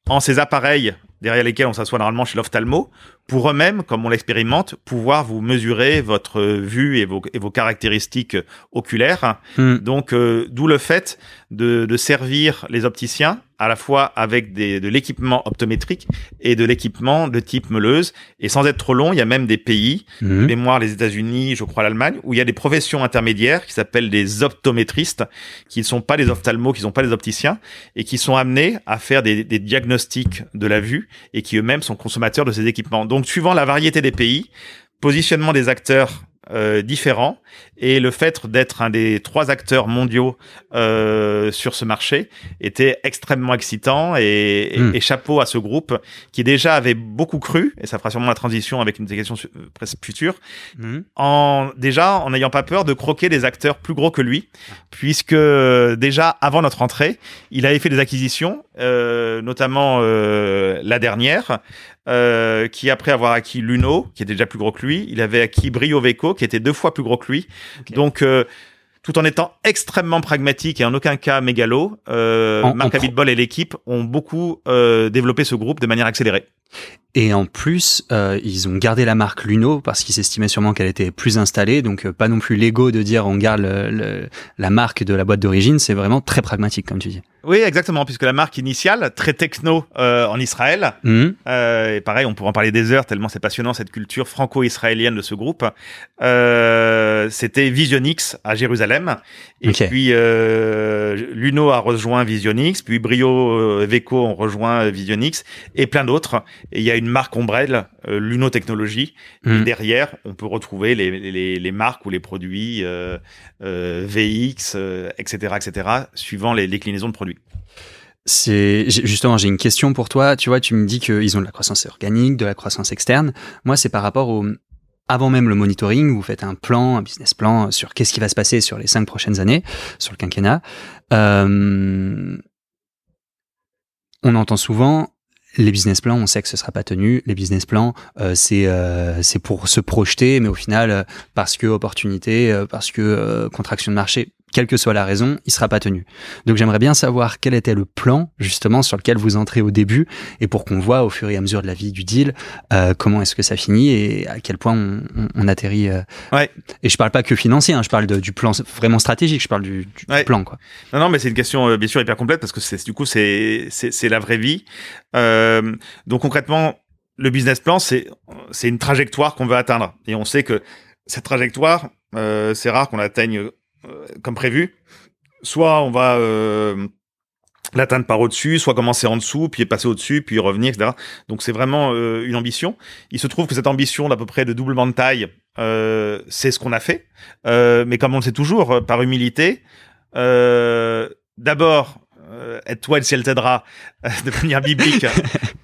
en ces appareils derrière lesquels on s'assoit normalement chez l'ophtalmo, pour eux-mêmes, comme on l'expérimente, pouvoir vous mesurer votre vue et vos, et vos caractéristiques oculaires. Hmm. Donc, euh, d'où le fait de, de servir les opticiens à la fois avec des, de l'équipement optométrique et de l'équipement de type meuleuse. Et sans être trop long, il y a même des pays, Mhm. mémoire les États-Unis, je crois l'Allemagne, où il y a des professions intermédiaires qui s'appellent des optométristes, qui ne sont pas des ophtalmos, qui ne sont pas des opticiens, et qui sont amenés à faire des, des diagnostics de la vue et qui eux-mêmes sont consommateurs de ces équipements. Donc, suivant la variété des pays, positionnement des acteurs euh, différents et le fait d'être un des trois acteurs mondiaux euh, sur ce marché était extrêmement excitant et, et- Mm. et chapeau à ce groupe qui déjà avait beaucoup cru et ça fera sûrement la transition avec une des questions euh, presque futures Mhm. en déjà en n'ayant pas peur de croquer des acteurs plus gros que lui, puisque euh, déjà avant notre entrée, il avait fait des acquisitions, euh, notamment la dernière, euh, qui après avoir acquis Luno, qui était déjà plus gros que lui, il avait acquis Brioveco, qui était deux fois plus gros que lui. Donc euh, tout en étant extrêmement pragmatique et en aucun cas mégalo, euh, En- Marc Abitbol et l'équipe ont beaucoup euh, développé ce groupe de manière accélérée. Et en plus, euh, ils ont gardé la marque Luno parce qu'ils estimaient sûrement qu'elle était plus installée. Donc, euh, pas non plus l'ego de dire on garde le- le- la marque de la boîte d'origine. C'est vraiment très pragmatique, comme tu dis. Oui, exactement, puisque la marque initiale, très techno euh, en Israël, Mhm. Euh, et pareil, on pourrait en parler des heures tellement c'est passionnant cette culture franco-israélienne de ce groupe. Euh, C'était Visionix à Jérusalem. Et Ok. puis euh, Luno a rejoint Visionix, puis Brio euh, Veco ont rejoint Visionix et plein d'autres. Et il y a une marque ombrelle, euh, Luno Technologies. Et Mhm. derrière, on peut retrouver les, les, les marques ou les produits VX, euh, etc., etc., suivant les déclinaisons de produits. C'est justement, j'ai une question pour toi. Tu vois, tu me dis qu'ils ont de la croissance organique, de la croissance externe. Moi, c'est par rapport au avant même le monitoring, vous faites un plan, un business plan sur qu'est-ce qui va se passer sur les cinq prochaines années, sur le quinquennat. Euh, on entend souvent les business plans, on sait que ce sera pas tenu. Les business plans, euh, c'est euh, c'est pour se projeter, mais au final, euh, parce que opportunité, euh, parce que euh, contraction de marché, quelle que soit la raison, il sera pas tenu. Donc j'aimerais bien savoir quel était le plan justement sur lequel vous entrez au début et pour qu'on voit au fur et à mesure de la vie du deal euh, comment est-ce que ça finit et à quel point on, on- on atterrit. euh. Ouais. Et je parle pas que financier, hein, je parle de- du plan vraiment stratégique, je parle du, du Ouais. plan quoi. Non, non, mais c'est une question euh, bien sûr hyper complète parce que c'est du coup c'est c'est la vraie vie. Donc concrètement, le business plan c'est c'est une trajectoire qu'on veut atteindre et on sait que cette trajectoire c'est rare qu'on l'atteigne euh, comme prévu. Soit on va euh, l'atteindre par au-dessus, soit commencer en dessous, puis passer au-dessus, puis revenir, etc. Donc c'est vraiment euh, une ambition. Il se trouve que cette ambition d'à peu près de doublement de taille, euh, c'est ce qu'on a fait. Euh, mais comme on le sait toujours, euh, par humilité, euh, d'abord, euh, aide-toi, le ciel t'aidera, euh, de manière biblique.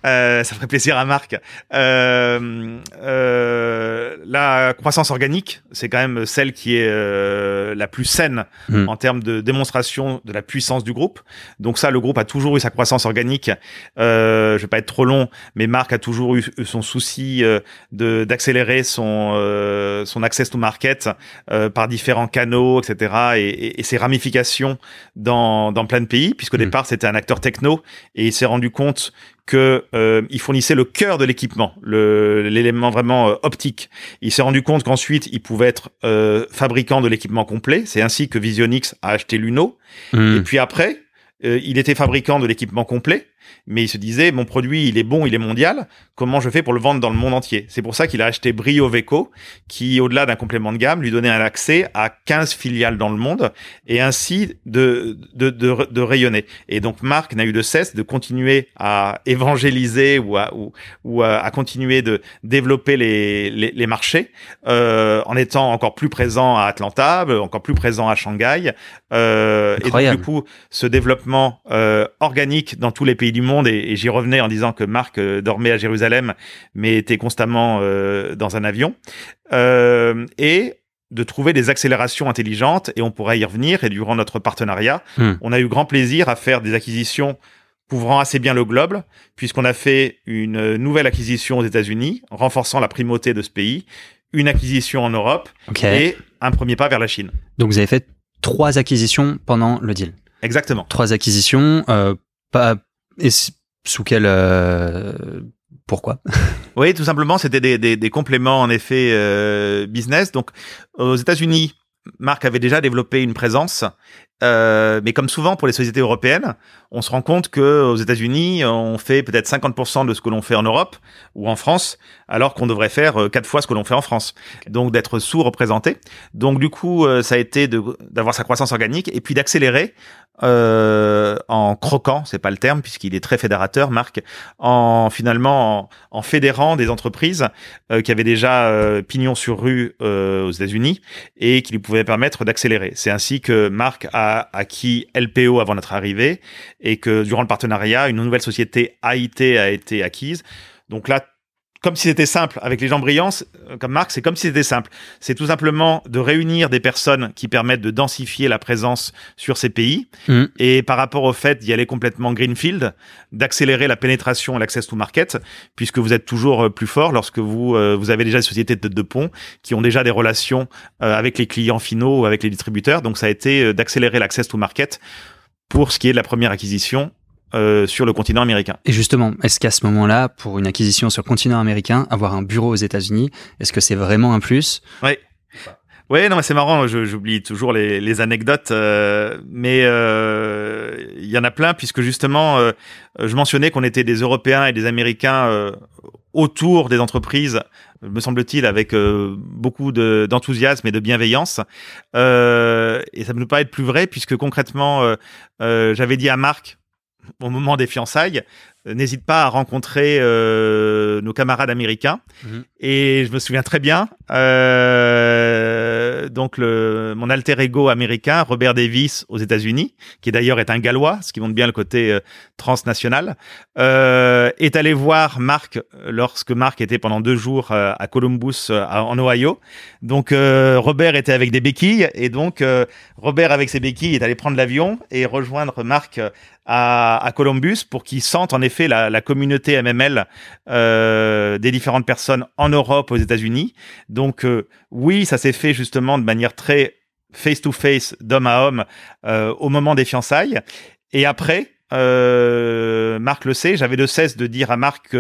Euh, ça ferait plaisir à Marc. Euh, euh, la croissance organique, c'est quand même celle qui est euh, la plus saine Mm. en termes de démonstration de la puissance du groupe. Donc ça, le groupe a toujours eu sa croissance organique. Euh, je vais pas être trop long, mais Marc a toujours eu son souci euh, de d'accélérer son euh, son access to market euh, par différents canaux, etc. Et, et- et ses ramifications dans dans plein de pays, puisqu'au Mm. départ c'était un acteur techno et il s'est rendu compte que euh, il fournissait le cœur de l'équipement, l'élément vraiment euh, optique. Il s'est rendu compte qu'ensuite il pouvait être euh, fabricant de l'équipement complet. C'est ainsi que Visionix a acheté Luno. Mm. Et puis après, il était fabricant de l'équipement complet. Mais il se disait mon produit il est bon, il est mondial. Comment je fais pour le vendre dans le monde entier? C'est pour ça qu'il a acheté Brio Veco, qui au-delà d'un complément de gamme lui donnait un accès à 15 filiales dans le monde et ainsi de de, de, de rayonner. Et donc Marc n'a eu de cesse de continuer à évangéliser ou à ou, ou à, continuer de développer les les, les marchés euh, en étant encore plus présent à Atlanta, encore plus présent à Shanghai. Euh, et donc, du coup, ce développement euh, organique dans tous les pays du monde, et, j'y revenais en disant que Marc euh, dormait à Jérusalem, mais était constamment euh, dans un avion, euh, et de trouver des accélérations intelligentes, et on pourrait y revenir, et durant notre partenariat, hmm. on a eu grand plaisir à faire des acquisitions couvrant assez bien le globe, puisqu'on a fait une nouvelle acquisition aux États-Unis, renforçant la primauté de ce pays, une acquisition en Europe et un premier pas vers la Chine. Donc vous avez fait trois acquisitions pendant le deal. Exactement. Trois acquisitions, euh, pas et sous quel euh, pourquoi? Oui, tout simplement, c'était des, des, des, compléments en effet euh, business. Donc aux États-Unis, Marc avait déjà développé une présence, euh, mais comme souvent pour les sociétés européennes, on se rend compte que aux États-Unis, on fait peut-être 50% de ce que l'on fait en Europe ou en France, alors qu'on devrait faire euh, quatre fois ce que l'on fait en France. Donc d'être sous-représenté. Donc du coup, euh, ça a été d'avoir sa croissance organique et puis d'accélérer euh, en croquant, c'est pas le terme puisqu'il est très fédérateur, Marc, en finalement en, fédérant des entreprises euh, qui avaient déjà euh, pignon sur rue aux États-Unis et qui lui pouvaient permettre d'accélérer. C'est ainsi que Marc a acquis LPO avant notre arrivée et que durant le partenariat, une nouvelle société AIT a été acquise. Donc là, comme si c'était simple. Avec les gens brillants, euh, comme Marc, c'est comme si c'était simple. C'est tout simplement de réunir des personnes qui permettent de densifier la présence sur ces pays. Mm. Et par rapport au fait d'y aller complètement greenfield, d'accélérer la pénétration et l'access to market, puisque vous êtes toujours euh, plus fort lorsque vous, euh, vous avez déjà des sociétés de tête de pont qui ont déjà des relations avec les clients finaux ou avec les distributeurs. Donc ça a été d'accélérer l'access to market pour ce qui est de la première acquisition euh, sur le continent américain. Et justement, est-ce qu'à ce moment-là, pour une acquisition sur le continent américain, avoir un bureau aux États-Unis, est-ce que c'est vraiment un plus? Oui. Oui, non, mais c'est marrant. J'oublie toujours les, les anecdotes, euh, mais euh, il y en a plein puisque justement, euh, je mentionnais qu'on était des Européens et des Américains euh, autour des entreprises, me semble-t-il, avec beaucoup d'enthousiasme et de bienveillance. et ça peut pas être plus vrai puisque concrètement, j'avais dit à Marc au moment des fiançailles, euh, n'hésite pas à rencontrer euh, nos camarades américains. Mhm. Et je me souviens très bien, euh, donc le, mon alter ego américain, Robert Davis aux États-Unis, qui d'ailleurs est un Gallois, ce qui montre bien le côté euh, transnational, est allé voir Marc lorsque Marc était pendant deux jours à Columbus, en Ohio. Donc Robert était avec des béquilles, et donc Robert avec ses béquilles est allé prendre l'avion et rejoindre Marc à, Columbus pour qu'il sente en effet la, communauté MML euh, des différentes personnes en Europe, aux États-Unis. Donc euh, oui, ça s'est fait justement de manière très face-to-face, d'homme à homme, euh, au moment des fiançailles. Et après, Marc le sait, j'avais de cesse de dire à Marc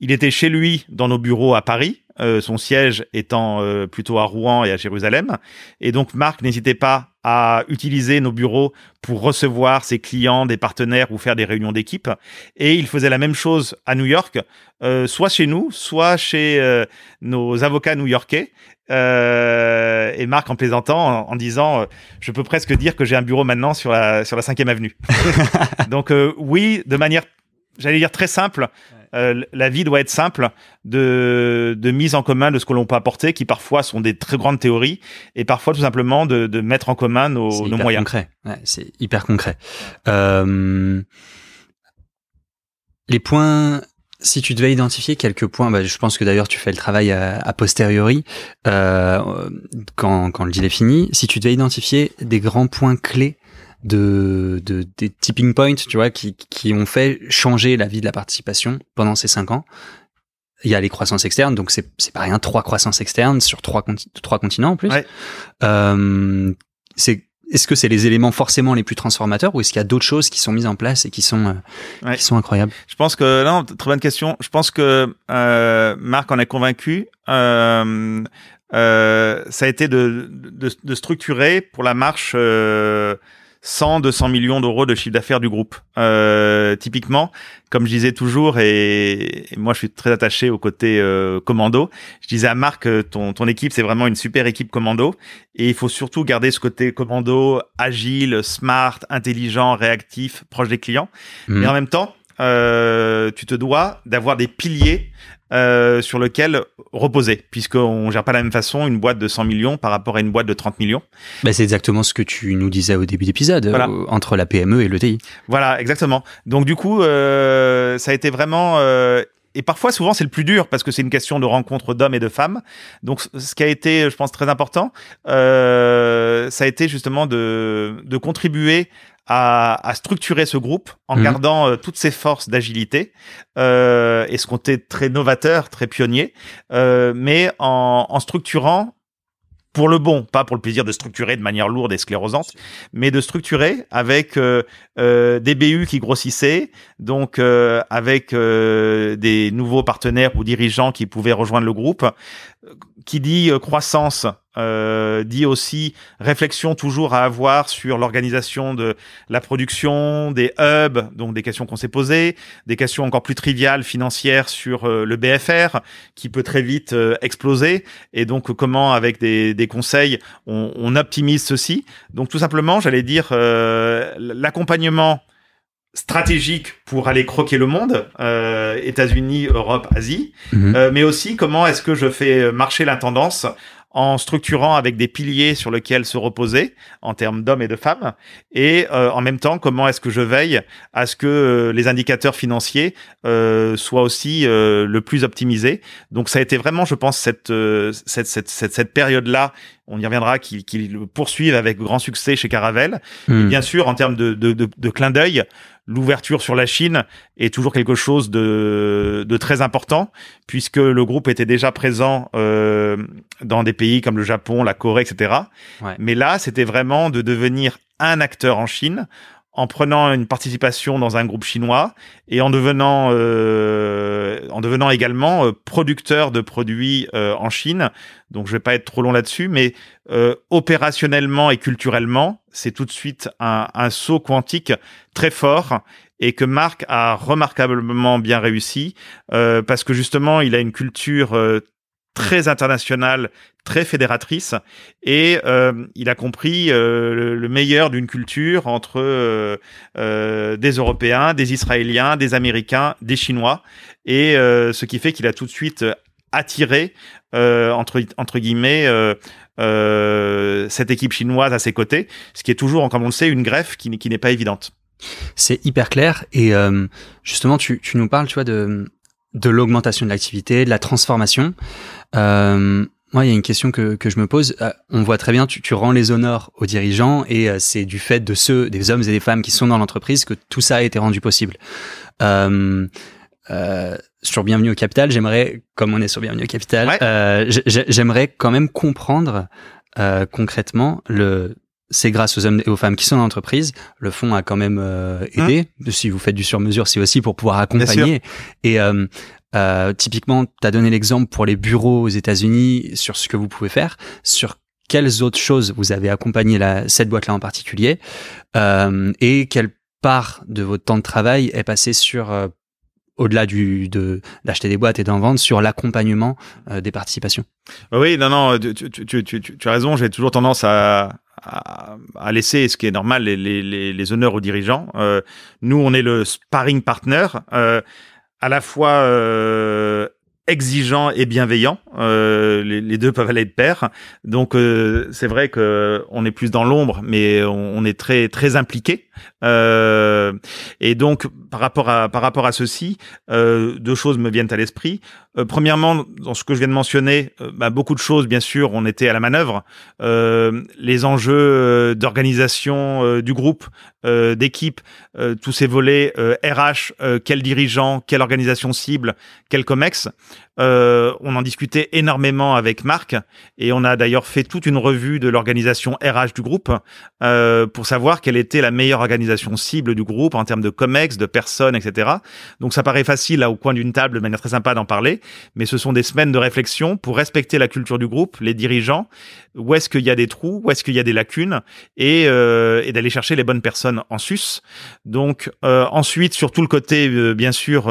qu'il était chez lui dans nos bureaux à Paris, euh, son siège étant euh, plutôt à Rouen et à Jérusalem. Et donc Marc n'hésitait pas à utiliser nos bureaux pour recevoir ses clients, des partenaires ou faire des réunions d'équipe. Et il faisait la même chose à New York, euh, soit chez nous, soit chez nos avocats new-yorkais. et Marc en plaisantant, en, disant, je peux presque dire que j'ai un bureau maintenant sur la sur la cinquième avenue. donc oui, de manière, j'allais dire très simple. Euh, la vie doit être simple de, de mise en commun de ce que l'on peut apporter, qui parfois sont des très grandes théories, et parfois tout simplement de, de mettre en commun nos, nos moyens. C'est hyper concret. Euh, les points si tu devais identifier quelques points, bah, je pense que d'ailleurs tu fais le travail a, posteriori euh, quand, quand le deal est fini. Si tu devais identifier des grands points clés de, de des tipping points, tu vois, qui, qui ont fait changer la vie de la participation pendant ces cinq ans. Il y a les croissances externes, donc c'est c'est pas rien, trois croissances externes sur trois trois continents en plus. Euh, c'est est-ce que c'est les éléments forcément les plus transformateurs ou est-ce qu'il y a d'autres choses qui sont mises en place et qui sont euh, qui sont incroyables? Je pense que non, très bonne question. Je pense que euh, Marc en est convaincu. Euh, euh, ça a été de, de, de, structurer pour la marche euh, 100, 200 millions d'euros de chiffre d'affaires du groupe. Euh, typiquement, comme je disais toujours, et, moi je suis très attaché au côté euh, commando, je disais à Marc, euh, ton, ton équipe c'est vraiment une super équipe commando, et il faut surtout garder ce côté commando agile, smart, intelligent, réactif, proche des clients. Mais en même temps, euh, tu te dois d'avoir des piliers euh, sur lequel reposer, puisqu'on gère pas de la même façon une boîte de 100 millions par rapport à une boîte de 30 millions. Bah, c'est exactement ce que tu nous disais au début d'épisode, euh, entre la PME et le TI. Voilà, exactement. Donc du coup, euh, ça a été vraiment... Euh, et parfois, souvent, c'est le plus dur parce que c'est une question de rencontre d'hommes et de femmes. Donc, ce qui a été, je pense, très important, euh, ça a été justement de, de contribuer à, structurer ce groupe en mhm. gardant euh, toutes ses forces d'agilité euh, et ce côté très novateur, très pionnier, euh, mais en, en structurant pour le bon, pas pour le plaisir de structurer de manière lourde et sclérosante, mais de structurer avec euh, euh des BU qui grossissaient, donc euh, avec euh, des nouveaux partenaires ou dirigeants qui pouvaient rejoindre le groupe. Qui dit croissance euh, dit aussi réflexion toujours à avoir sur l'organisation de la production, des hubs, donc des questions qu'on s'est posées, des questions encore plus triviales financières sur euh, le BFR qui peut très vite euh, exploser et donc comment avec des, des conseils on, on, optimise ceci. Donc tout simplement, j'allais dire l'accompagnement stratégique pour aller croquer le monde, euh, États-Unis, Europe, Asie, mhm. mais aussi comment est-ce que je fais marcher la tendance en structurant avec des piliers sur lesquels se reposer en termes d'hommes et de femmes, et euh, en même temps comment est-ce que je veille à ce que euh, les indicateurs financiers euh, soient aussi euh, le plus optimisés. Donc ça a été vraiment, je pense, cette cette cette cette, cette période-là on y reviendra, qui, qui le poursuivent avec grand succès chez Caravelle. Et hmm. bien sûr, en termes de, de, de, de clin d'œil, l'ouverture sur la Chine est toujours quelque chose de, de très important, puisque le groupe était déjà présent euh, dans des pays comme le Japon, la Corée, etc. Mais là, c'était vraiment de devenir un acteur en Chine en prenant une participation dans un groupe chinois et en devenant euh, en devenant également euh, producteur de produits euh, en Chine. Donc je vais pas être trop long là-dessus, mais euh, opérationnellement et culturellement, c'est tout de suite un, un saut quantique très fort et que Marc a remarquablement bien réussi euh, parce que justement il a une culture très internationale, très fédératrice, et euh, il a compris euh, le, meilleur d'une culture entre euh, des Européens, des Israéliens, des Américains, des Chinois, et ce qui fait qu'il a tout de suite attiré entre entre guillemets cette équipe chinoise à ses côtés, ce qui est toujours, comme on le sait, une greffe qui, qui n'est pas évidente. C'est hyper clair. Et justement tu, tu nous parles tu vois de de l'augmentation de l'activité, de la transformation. Euh, moi, il y a une question que, que je me pose. Euh, on voit très bien, tu, tu rends les honneurs aux dirigeants et euh, c'est du fait de ceux, des hommes et des femmes qui sont dans l'entreprise que tout ça a été rendu possible. Euh, euh, sur Bienvenue au Capital, j'aimerais, comme on est sur Bienvenue au Capital, euh, j'aimerais quand même comprendre concrètement le c'est grâce aux hommes et aux femmes qui sont dans l'entreprise. Le fonds a quand même euh, aidé. Hein si vous faites du sur-mesure, c'est aussi pour pouvoir accompagner. Et euh, euh, typiquement, tu as donné l'exemple pour les bureaux aux États-Unis sur ce que vous pouvez faire. Sur quelles autres choses vous avez accompagné la, cette boîte-là en particulier euh, et quelle part de votre temps de travail est passée sur euh, au-delà du de d'acheter des boîtes et d'en vendre sur l'accompagnement euh, des participations? Oui, non, non, tu, tu, tu, tu as raison. J'ai toujours tendance à, à, laisser, ce qui est normal, les, les, les honneurs aux dirigeants. Euh, nous, on est le sparring partner, euh, à la fois euh, exigeant et bienveillant. Euh, les, les, deux peuvent aller de pair. Donc euh, c'est vrai que on est plus dans l'ombre, mais on, on, est très très impliqué. Euh, et donc par rapport à par rapport à ceci, euh, deux choses me viennent à l'esprit. Euh, premièrement, dans ce que je viens de mentionner, bah, beaucoup de choses, bien sûr, on était à la manœuvre. les enjeux d'organisation du groupe, d'équipe, tous ces volets RH, quel dirigeant, quelle organisation cible, quel comex. On en discutait énormément avec Marc et on a d'ailleurs fait toute une revue de l'organisation RH du groupe pour savoir quelle était la meilleure l'organisation cible du groupe, en termes de comex, de personnes, etc. Donc ça paraît facile là au coin d'une table de manière très sympa d'en parler, mais ce sont des semaines de réflexion pour respecter la culture du groupe, les dirigeants, où est-ce qu'il y a des trous, où est-ce qu'il y a des lacunes, et, euh, et d'aller chercher les bonnes personnes en sus. Donc euh, ensuite sur tout le côté euh, bien sûr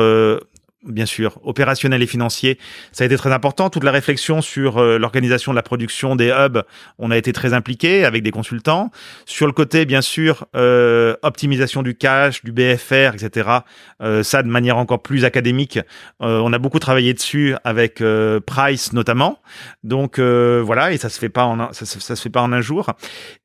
bien sûr, opérationnel et financier, ça a été très important. Toute la réflexion sur euh, l'organisation de la production des hubs, on a été très impliqué avec des consultants. Sur le côté, bien sûr, euh, optimisation du cash, du BFR, etc. Euh, ça, de manière encore plus académique, on a beaucoup travaillé dessus avec Price notamment. Donc voilà, et ça se fait pas en un, ça, ça, se fait pas en un jour.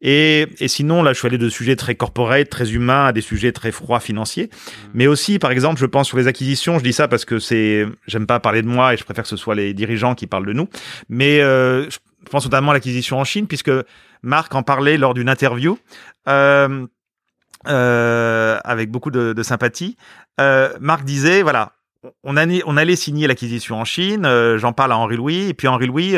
Et, et sinon, là, je suis allé de sujets très corporate, très humains, à des sujets très froids financiers. Mmh. Mais aussi, par exemple, je pense sur les acquisitions. Je dis ça parce parce que c'est, j'aime pas parler de moi et je préfère que ce soit les dirigeants qui parlent de nous. Mais euh, je pense notamment à l'acquisition en Chine, puisque Marc en parlait lors d'une interview. Euh, euh, avec beaucoup de, sympathie. Marc disait, voilà, on, allait, signer l'acquisition en Chine, j'en parle à Henri Louis, et puis Henri Louis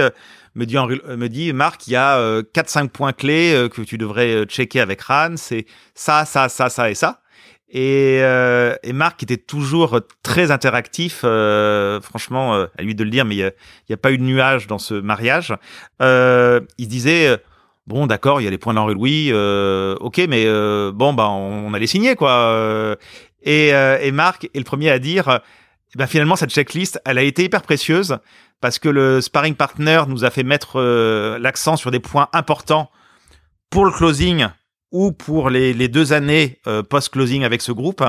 me, dit, me dit, Marc, il y a 4-5 points clés que tu devrais checker avec RAN, c'est ça, ça, ça, ça et ça. Et, euh, et, Marc était toujours très interactif. Euh, franchement, euh, à lui de le dire, mais il n'y a, pas eu de nuage dans ce mariage. Euh, il disait bon, d'accord, il y a les points d'Henri Louis, ok, mais bon, bah, on, on, allait signer quoi. Et, et, Marc est le premier à dire, eh ben finalement cette checklist, elle a été hyper précieuse parce que le sparring partner nous a fait mettre l'accent sur des points importants pour le closing ou pour les, les deux années euh, post-closing avec ce groupe.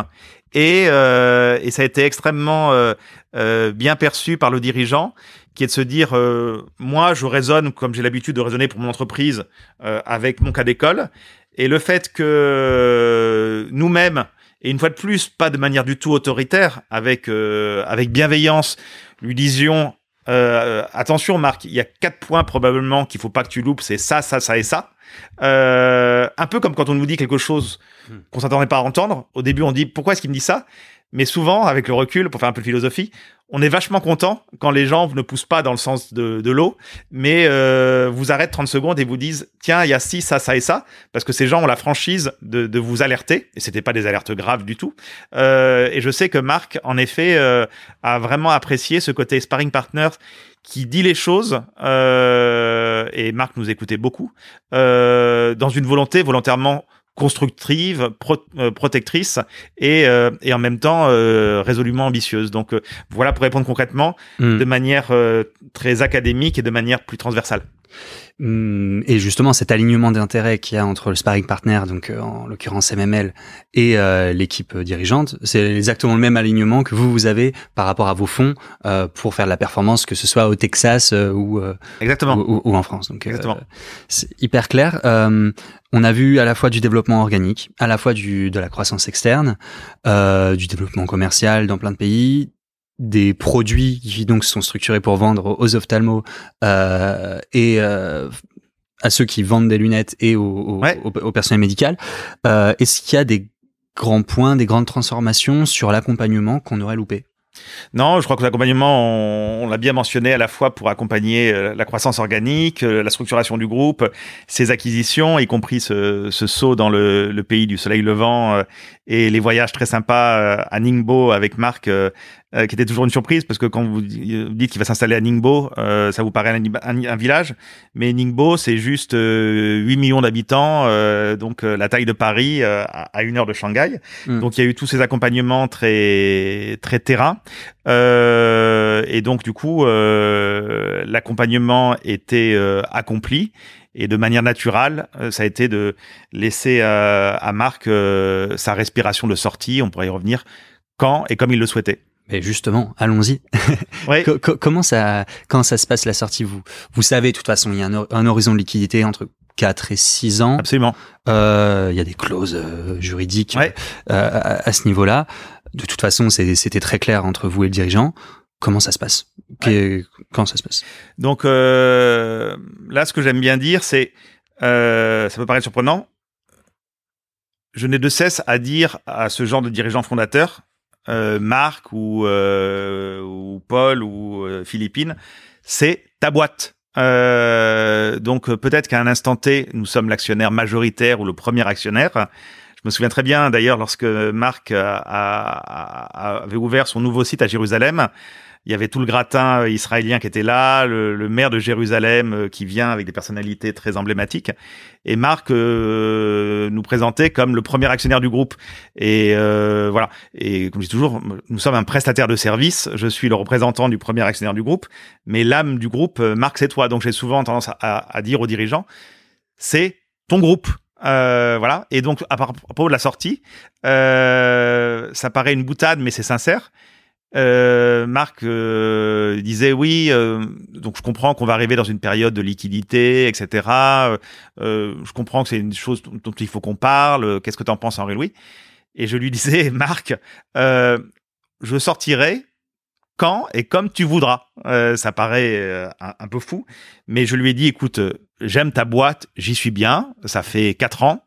Et, euh, et, ça a été extrêmement euh, euh bien perçu par le dirigeant, qui est de se dire, euh, moi, je raisonne comme j'ai l'habitude de raisonner pour mon entreprise avec mon cas d'école. Et le fait que nous-mêmes, et une fois de plus, pas de manière du tout autoritaire, avec, avec bienveillance, lui disions, attention Marc, il y a quatre points probablement qu'il faut pas que tu loupes, c'est ça, ça, ça et ça. Euh, un peu comme quand on nous dit quelque chose hmm. qu'on s'attendait pas à entendre. Au début, on dit pourquoi est-ce qu'il me dit ça? Mais souvent, avec le recul, pour faire un peu de philosophie, on est vachement content quand les gens ne poussent pas dans le sens de, l'eau, mais euh, vous arrêtent 30 secondes et vous disent tiens, il y a ci, ça, ça et ça, parce que ces gens ont la franchise de, vous alerter, et c'était pas des alertes graves du tout. Euh, et je sais que Marc, en effet, euh, a vraiment apprécié ce côté sparring partner qui dit les choses, et Marc nous écoutait beaucoup, dans une volonté volontairement constructive, pro, euh, protectrice et, euh, et en même temps euh, résolument ambitieuse. Donc euh, voilà pour répondre concrètement mm. de manière euh, très académique et de manière plus transversale. Mm, et justement, cet alignement d'intérêts qu'il y a entre le sparring partner, donc en l'occurrence MML, et l'équipe dirigeante, c'est exactement le même alignement que vous vous avez par rapport à vos fonds pour faire de la performance, que ce soit au Texas ou, Exactement. Ou, ou, en France. Donc c'est hyper clair. On a vu à la fois du développement organique, à la fois du, de la croissance externe, euh, du développement commercial dans plein de pays, des produits qui donc sont structurés pour vendre aux ophtalmos euh, et euh, à ceux qui vendent des lunettes et au, ouais. au, personnel médical. Euh, Est-ce qu'il y a des grands points, des grandes transformations sur l'accompagnement qu'on aurait loupé? Non, je crois que l'accompagnement, on, on l'a bien mentionné à la fois pour accompagner euh, la croissance organique, euh, la structuration du groupe, ses acquisitions, y compris ce, ce saut dans le, le, pays du soleil levant euh, et les voyages très sympas à Ningbo avec Marc euh, qui était toujours une surprise parce que quand vous dites qu'il va s'installer à Ningbo, euh, ça vous paraît un, un, un village, mais Ningbo c'est juste euh, 8 millions d'habitants, euh, donc euh, la taille de Paris à une heure de Shanghai. Mm. Donc il y a eu tous ces accompagnements très très terrain et donc du coup l'accompagnement était accompli. Et de manière naturelle, ça a été de laisser à Marc sa respiration de sortie, on pourrait y revenir, quand et comme il le souhaitait. Mais justement, allons-y. Ouais. comment ça, quand ça se passe la sortie, vous, vous savez, de toute façon, il y a un, un horizon de liquidité entre 4 et 6 ans. Absolument. Euh, il y a des clauses euh, juridiques ouais. euh, à, à, ce niveau-là. De toute façon, c'était très clair entre vous et le dirigeant. Comment ça se passe? Ouais. Quand ça se passe? Donc euh, là, ce que j'aime bien dire, c'est, euh, ça peut paraître surprenant, je n'ai de cesse à dire à ce genre de dirigeant fondateur, euh, Marc ou, ou Paul ou Philippine, c'est ta boîte. Donc peut-être qu'à un instant T, nous sommes l'actionnaire majoritaire ou le premier actionnaire. Je me souviens très bien d'ailleurs lorsque Marc a, a, avait ouvert son nouveau site à Jérusalem il y avait tout le gratin euh, israélien qui était là, le, maire de Jérusalem euh, qui vient avec des personnalités très emblématiques. Et Marc euh, nous présentait comme le premier actionnaire du groupe. Et voilà. Et comme je dis toujours, nous sommes un prestataire de service. Je suis le représentant du premier actionnaire du groupe, mais l'âme du groupe, Marc, c'est toi. Donc j'ai souvent tendance à, dire aux dirigeants, c'est ton groupe. voilà. Et donc, à propos de la sortie, ça paraît une boutade, mais c'est sincère. Euh, Marc euh, disait oui, euh, donc je comprends qu'on va arriver dans une période de liquidité, etc. Euh, je comprends que c'est une chose dont, il faut qu'on parle. Qu'est-ce que tu en penses, Henri-Louis Et je lui disais, Marc, je sortirai quand et comme tu voudras. ça paraît un, peu fou, mais je lui ai dit, écoute, j'aime ta boîte, j'y suis bien, ça fait quatre ans.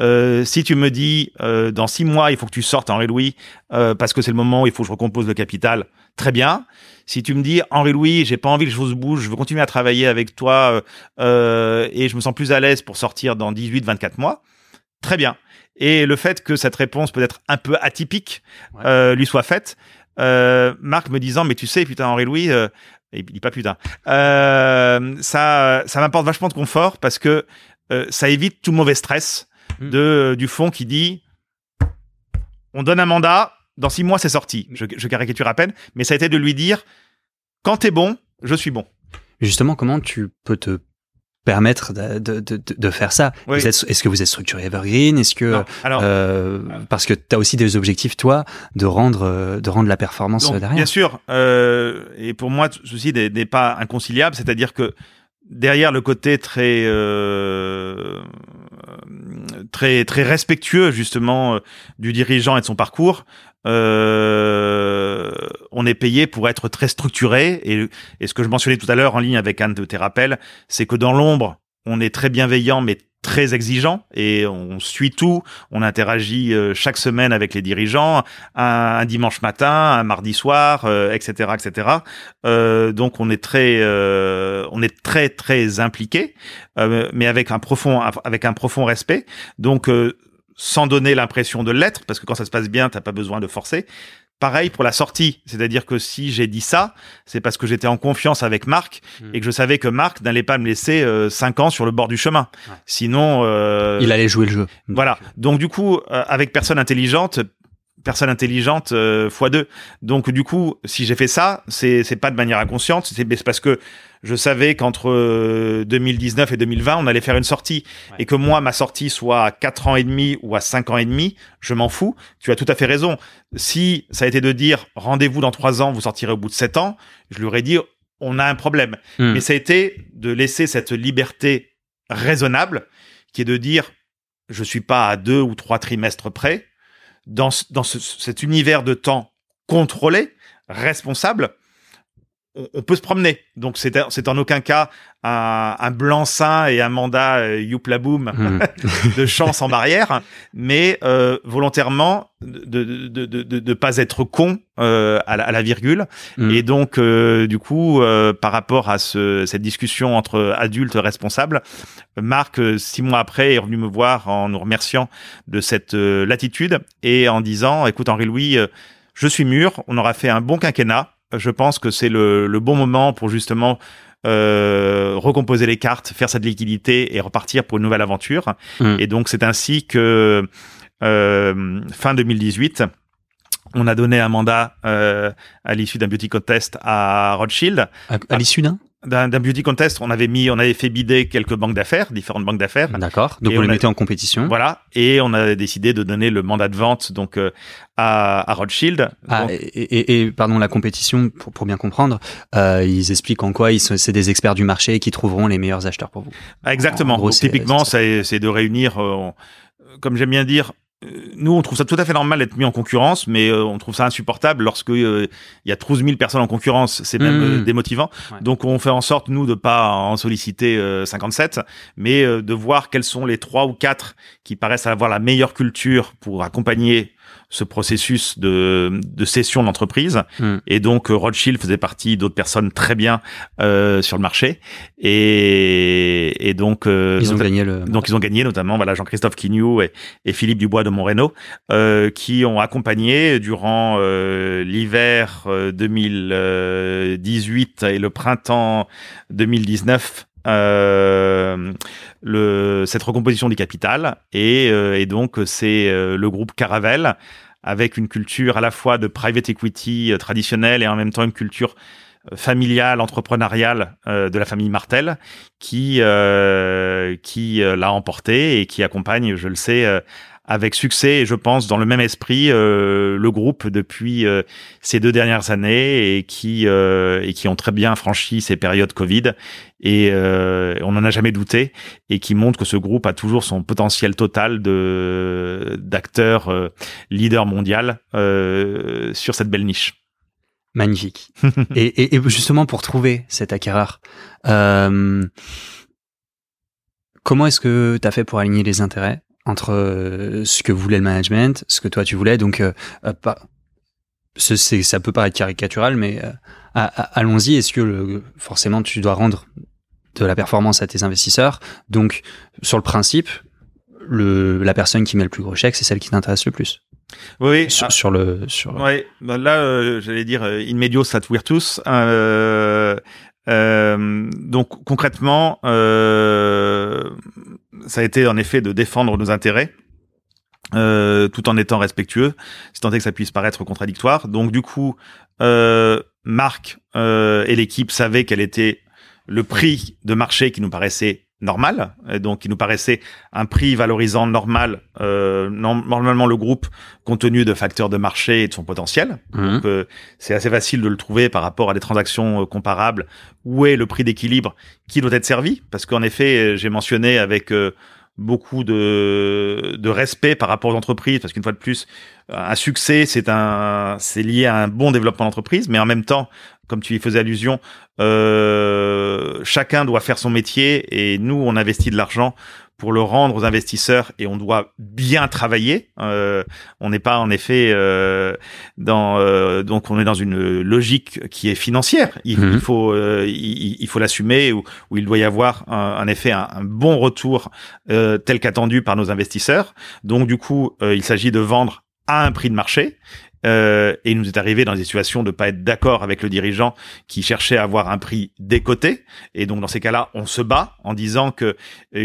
Euh, si tu me dis euh, dans six mois il faut que tu sortes Henri Louis euh, parce que c'est le moment où il faut que je recompose le capital, très bien. Si tu me dis Henri Louis, j'ai pas envie que les choses bougent, je veux continuer à travailler avec toi et je me sens plus à l'aise pour sortir dans 18-24 mois, très bien. Et le fait que cette réponse peut être un peu atypique lui soit faite, Marc me disant mais tu sais putain Henri Louis il dit pas putain. ça, ça m'apporte vachement de confort parce que ça évite tout mauvais stress de, euh, du fond qui dit on donne un mandat, dans six mois c'est sorti. Je, caricature à peine, mais ça a été de lui dire quand t'es bon, je suis bon. Justement, comment tu peux te permettre de, de, de, faire ça? Est-ce que vous êtes structuré Evergreen? Est-ce que euh, parce que tu as aussi des objectifs toi de rendre euh, de rendre la performance derrière? Bien sûr, et pour moi ceci n'est pas inconciliable, c'est-à-dire que derrière le côté très euh, très très respectueux justement euh, du dirigeant et de son parcours, euh, on est payé pour être très structuré. Et, et ce que je mentionnais tout à l'heure en ligne avec un de tes rappels, c'est que dans l'ombre, on est très bienveillant mais très exigeant et on suit tout. On interagit euh, chaque semaine avec les dirigeants, un, dimanche matin, un mardi soir, etc., euh, etc. Euh, donc on est très, euh, on est très très impliqué, mais avec un profond, avec un profond respect. Donc sans donner l'impression de l'être, parce que quand ça se passe bien, t'as pas besoin de forcer. Pareil pour la sortie, c'est-à-dire que si j'ai dit ça, c'est parce que j'étais en confiance avec Marc hmm. et que je savais que Marc n'allait pas me laisser euh, cinq ans sur le bord du chemin. Sinon, euh, il allait jouer le jeu. Voilà. Donc du coup, euh, avec personne intelligente, personne intelligente fois deux. Donc du coup, si j'ai fait ça, c'est c'est pas de manière inconsciente, c'est parce que je savais qu'entre 2019 et 2020, on allait faire une sortie et que moi ma sortie soit à 4 ans et demi ou à 5 ans et demi, je m'en fous. Tu as tout à fait raison. Si ça a été de dire rendez-vous dans 3 ans, vous sortirez au bout de 7 ans, je lui aurais dit on a un problème. Hmm. Mais ça a été de laisser cette liberté raisonnable qui est de dire je suis pas à deux ou trois trimestres près dans, dans cet univers de temps contrôlé, responsable, on, peut se promener. Donc c'est c'est en aucun cas un, un blanc-seing et un mandat euh, youplaboum hmm. de chance en barrière, mais euh, volontairement de de, de, de, de pas être con euh, à, la, à, la, virgule. Hmm. Et donc euh, du coup, par rapport à ce, cette discussion entre adultes responsables, Marc six mois après est revenu me voir en nous remerciant de cette latitude et en disant, écoute Henri Louis, je suis mûr, on aura fait un bon quinquennat je pense que c'est le, le, bon moment pour justement euh, recomposer les cartes, faire cette liquidité et repartir pour une nouvelle aventure. Mm. Et donc c'est ainsi que euh, fin 2018, on a donné un mandat euh, à l'issue d'un beauty contest à Rothschild. à l'issue d'un? D'un beauty contest, on avait mis, on avait fait bider quelques banques d'affaires, différentes banques d'affaires. D'accord. Donc on, les mettait en compétition. Voilà. Et on a décidé de donner le mandat de vente donc euh, à, à, Rothschild. Ah, et, et, pardon, la compétition, pour, pour bien comprendre, euh, ils expliquent en quoi ils c'est des experts du marché qui trouveront les meilleurs acheteurs pour vous. exactement. typiquement, c'est de réunir, euh, comme j'aime bien dire, nous, on trouve ça tout à fait normal d'être mis en concurrence, mais euh, on trouve ça insupportable lorsque euh, il y a 12 000 personnes en concurrence. C'est même mmh. démotivant. Donc, on fait en sorte, nous, de pas en solliciter 57, mais de voir quels sont les trois ou quatre qui paraissent avoir la meilleure culture pour accompagner ce processus de, de cession de l'entreprise. Hmm. Et donc, euh, Rothschild faisait partie d'autres personnes très bien euh, sur le marché. Et, et donc, euh, Ils ont gagné le. donc ils ont gagné notamment voilà Jean-Christophe Quignou et, et Philippe Dubois de Monreno euh, qui ont accompagné durant euh, l'hiver euh, 2018 et le printemps 2019 euh, cette recomposition du capital et, euh, donc c'est euh, le groupe Caravel avec une culture à la fois de private equity traditionnelle et en même temps une culture familiale, entrepreneuriale de la famille Martel qui qui l'a emporté et qui accompagne, je le sais, avec succès et je pense dans le même esprit euh, le groupe depuis euh, ces deux dernières années et qui euh, et qui ont très bien franchi ces périodes Covid et euh, on n'en a jamais douté et qui montre que ce groupe a toujours son potentiel total de d'acteur euh, leader mondial euh, sur cette belle niche. Magnifique. et, et, et justement, pour trouver cet acquéreur, euh, comment est-ce que tu as fait pour aligner les intérêts? Entre euh, ce que voulait le management, ce que toi tu voulais Donc, euh, euh, pas- ce- ça peut paraître caricatural, mais allons-y. Est-ce que le- forcément tu dois rendre de la performance à tes investisseurs? Donc, sur le principe, le, la personne qui met le plus gros chèque, c'est celle qui t'intéresse le plus. Oui, Sur, sur le. Sur... Ouais, bah là, euh, j'allais dire in medio sat virtus. Euh, euh, donc concrètement, ça a été en effet de défendre nos intérêts. euh, tout en étant respectueux, si tant est que ça puisse paraître contradictoire. Donc du coup, euh, Marc euh, et l'équipe savaient quel était le prix de marché qui nous paraissait normal, et donc qui nous paraissait un prix valorisant normal, euh, normalement le groupe compte tenu de facteurs de marché et de son potentiel. Donc, euh, c'est assez facile de le trouver par rapport à des transactions euh, comparables. Où est le prix d'équilibre qui doit être servi? Parce qu'en effet, euh, j'ai mentionné avec euh, beaucoup de, de respect par rapport aux entreprises, parce qu'une fois de plus, un succès, c'est un, c'est lié à un bon développement d'entreprise, mais en même temps, comme tu y faisais allusion, euh, chacun doit faire son métier et nous, on investit de l'argent pour le rendre aux investisseurs et on doit bien travailler. Euh, on n'est pas en effet euh, dans euh, donc on est dans une logique qui est financière. Il, Mhm. il faut il, il faut l'assumer où, où il doit y avoir un, en effet un, un bon retour tel qu'attendu par nos investisseurs. Donc du coup, il s'agit de vendre à un prix de marché. Euh, et il nous est arrivé dans des situations de pas être d'accord avec le dirigeant qui cherchait à avoir un prix décoté. Et donc dans ces cas-là, on se bat en disant que euh,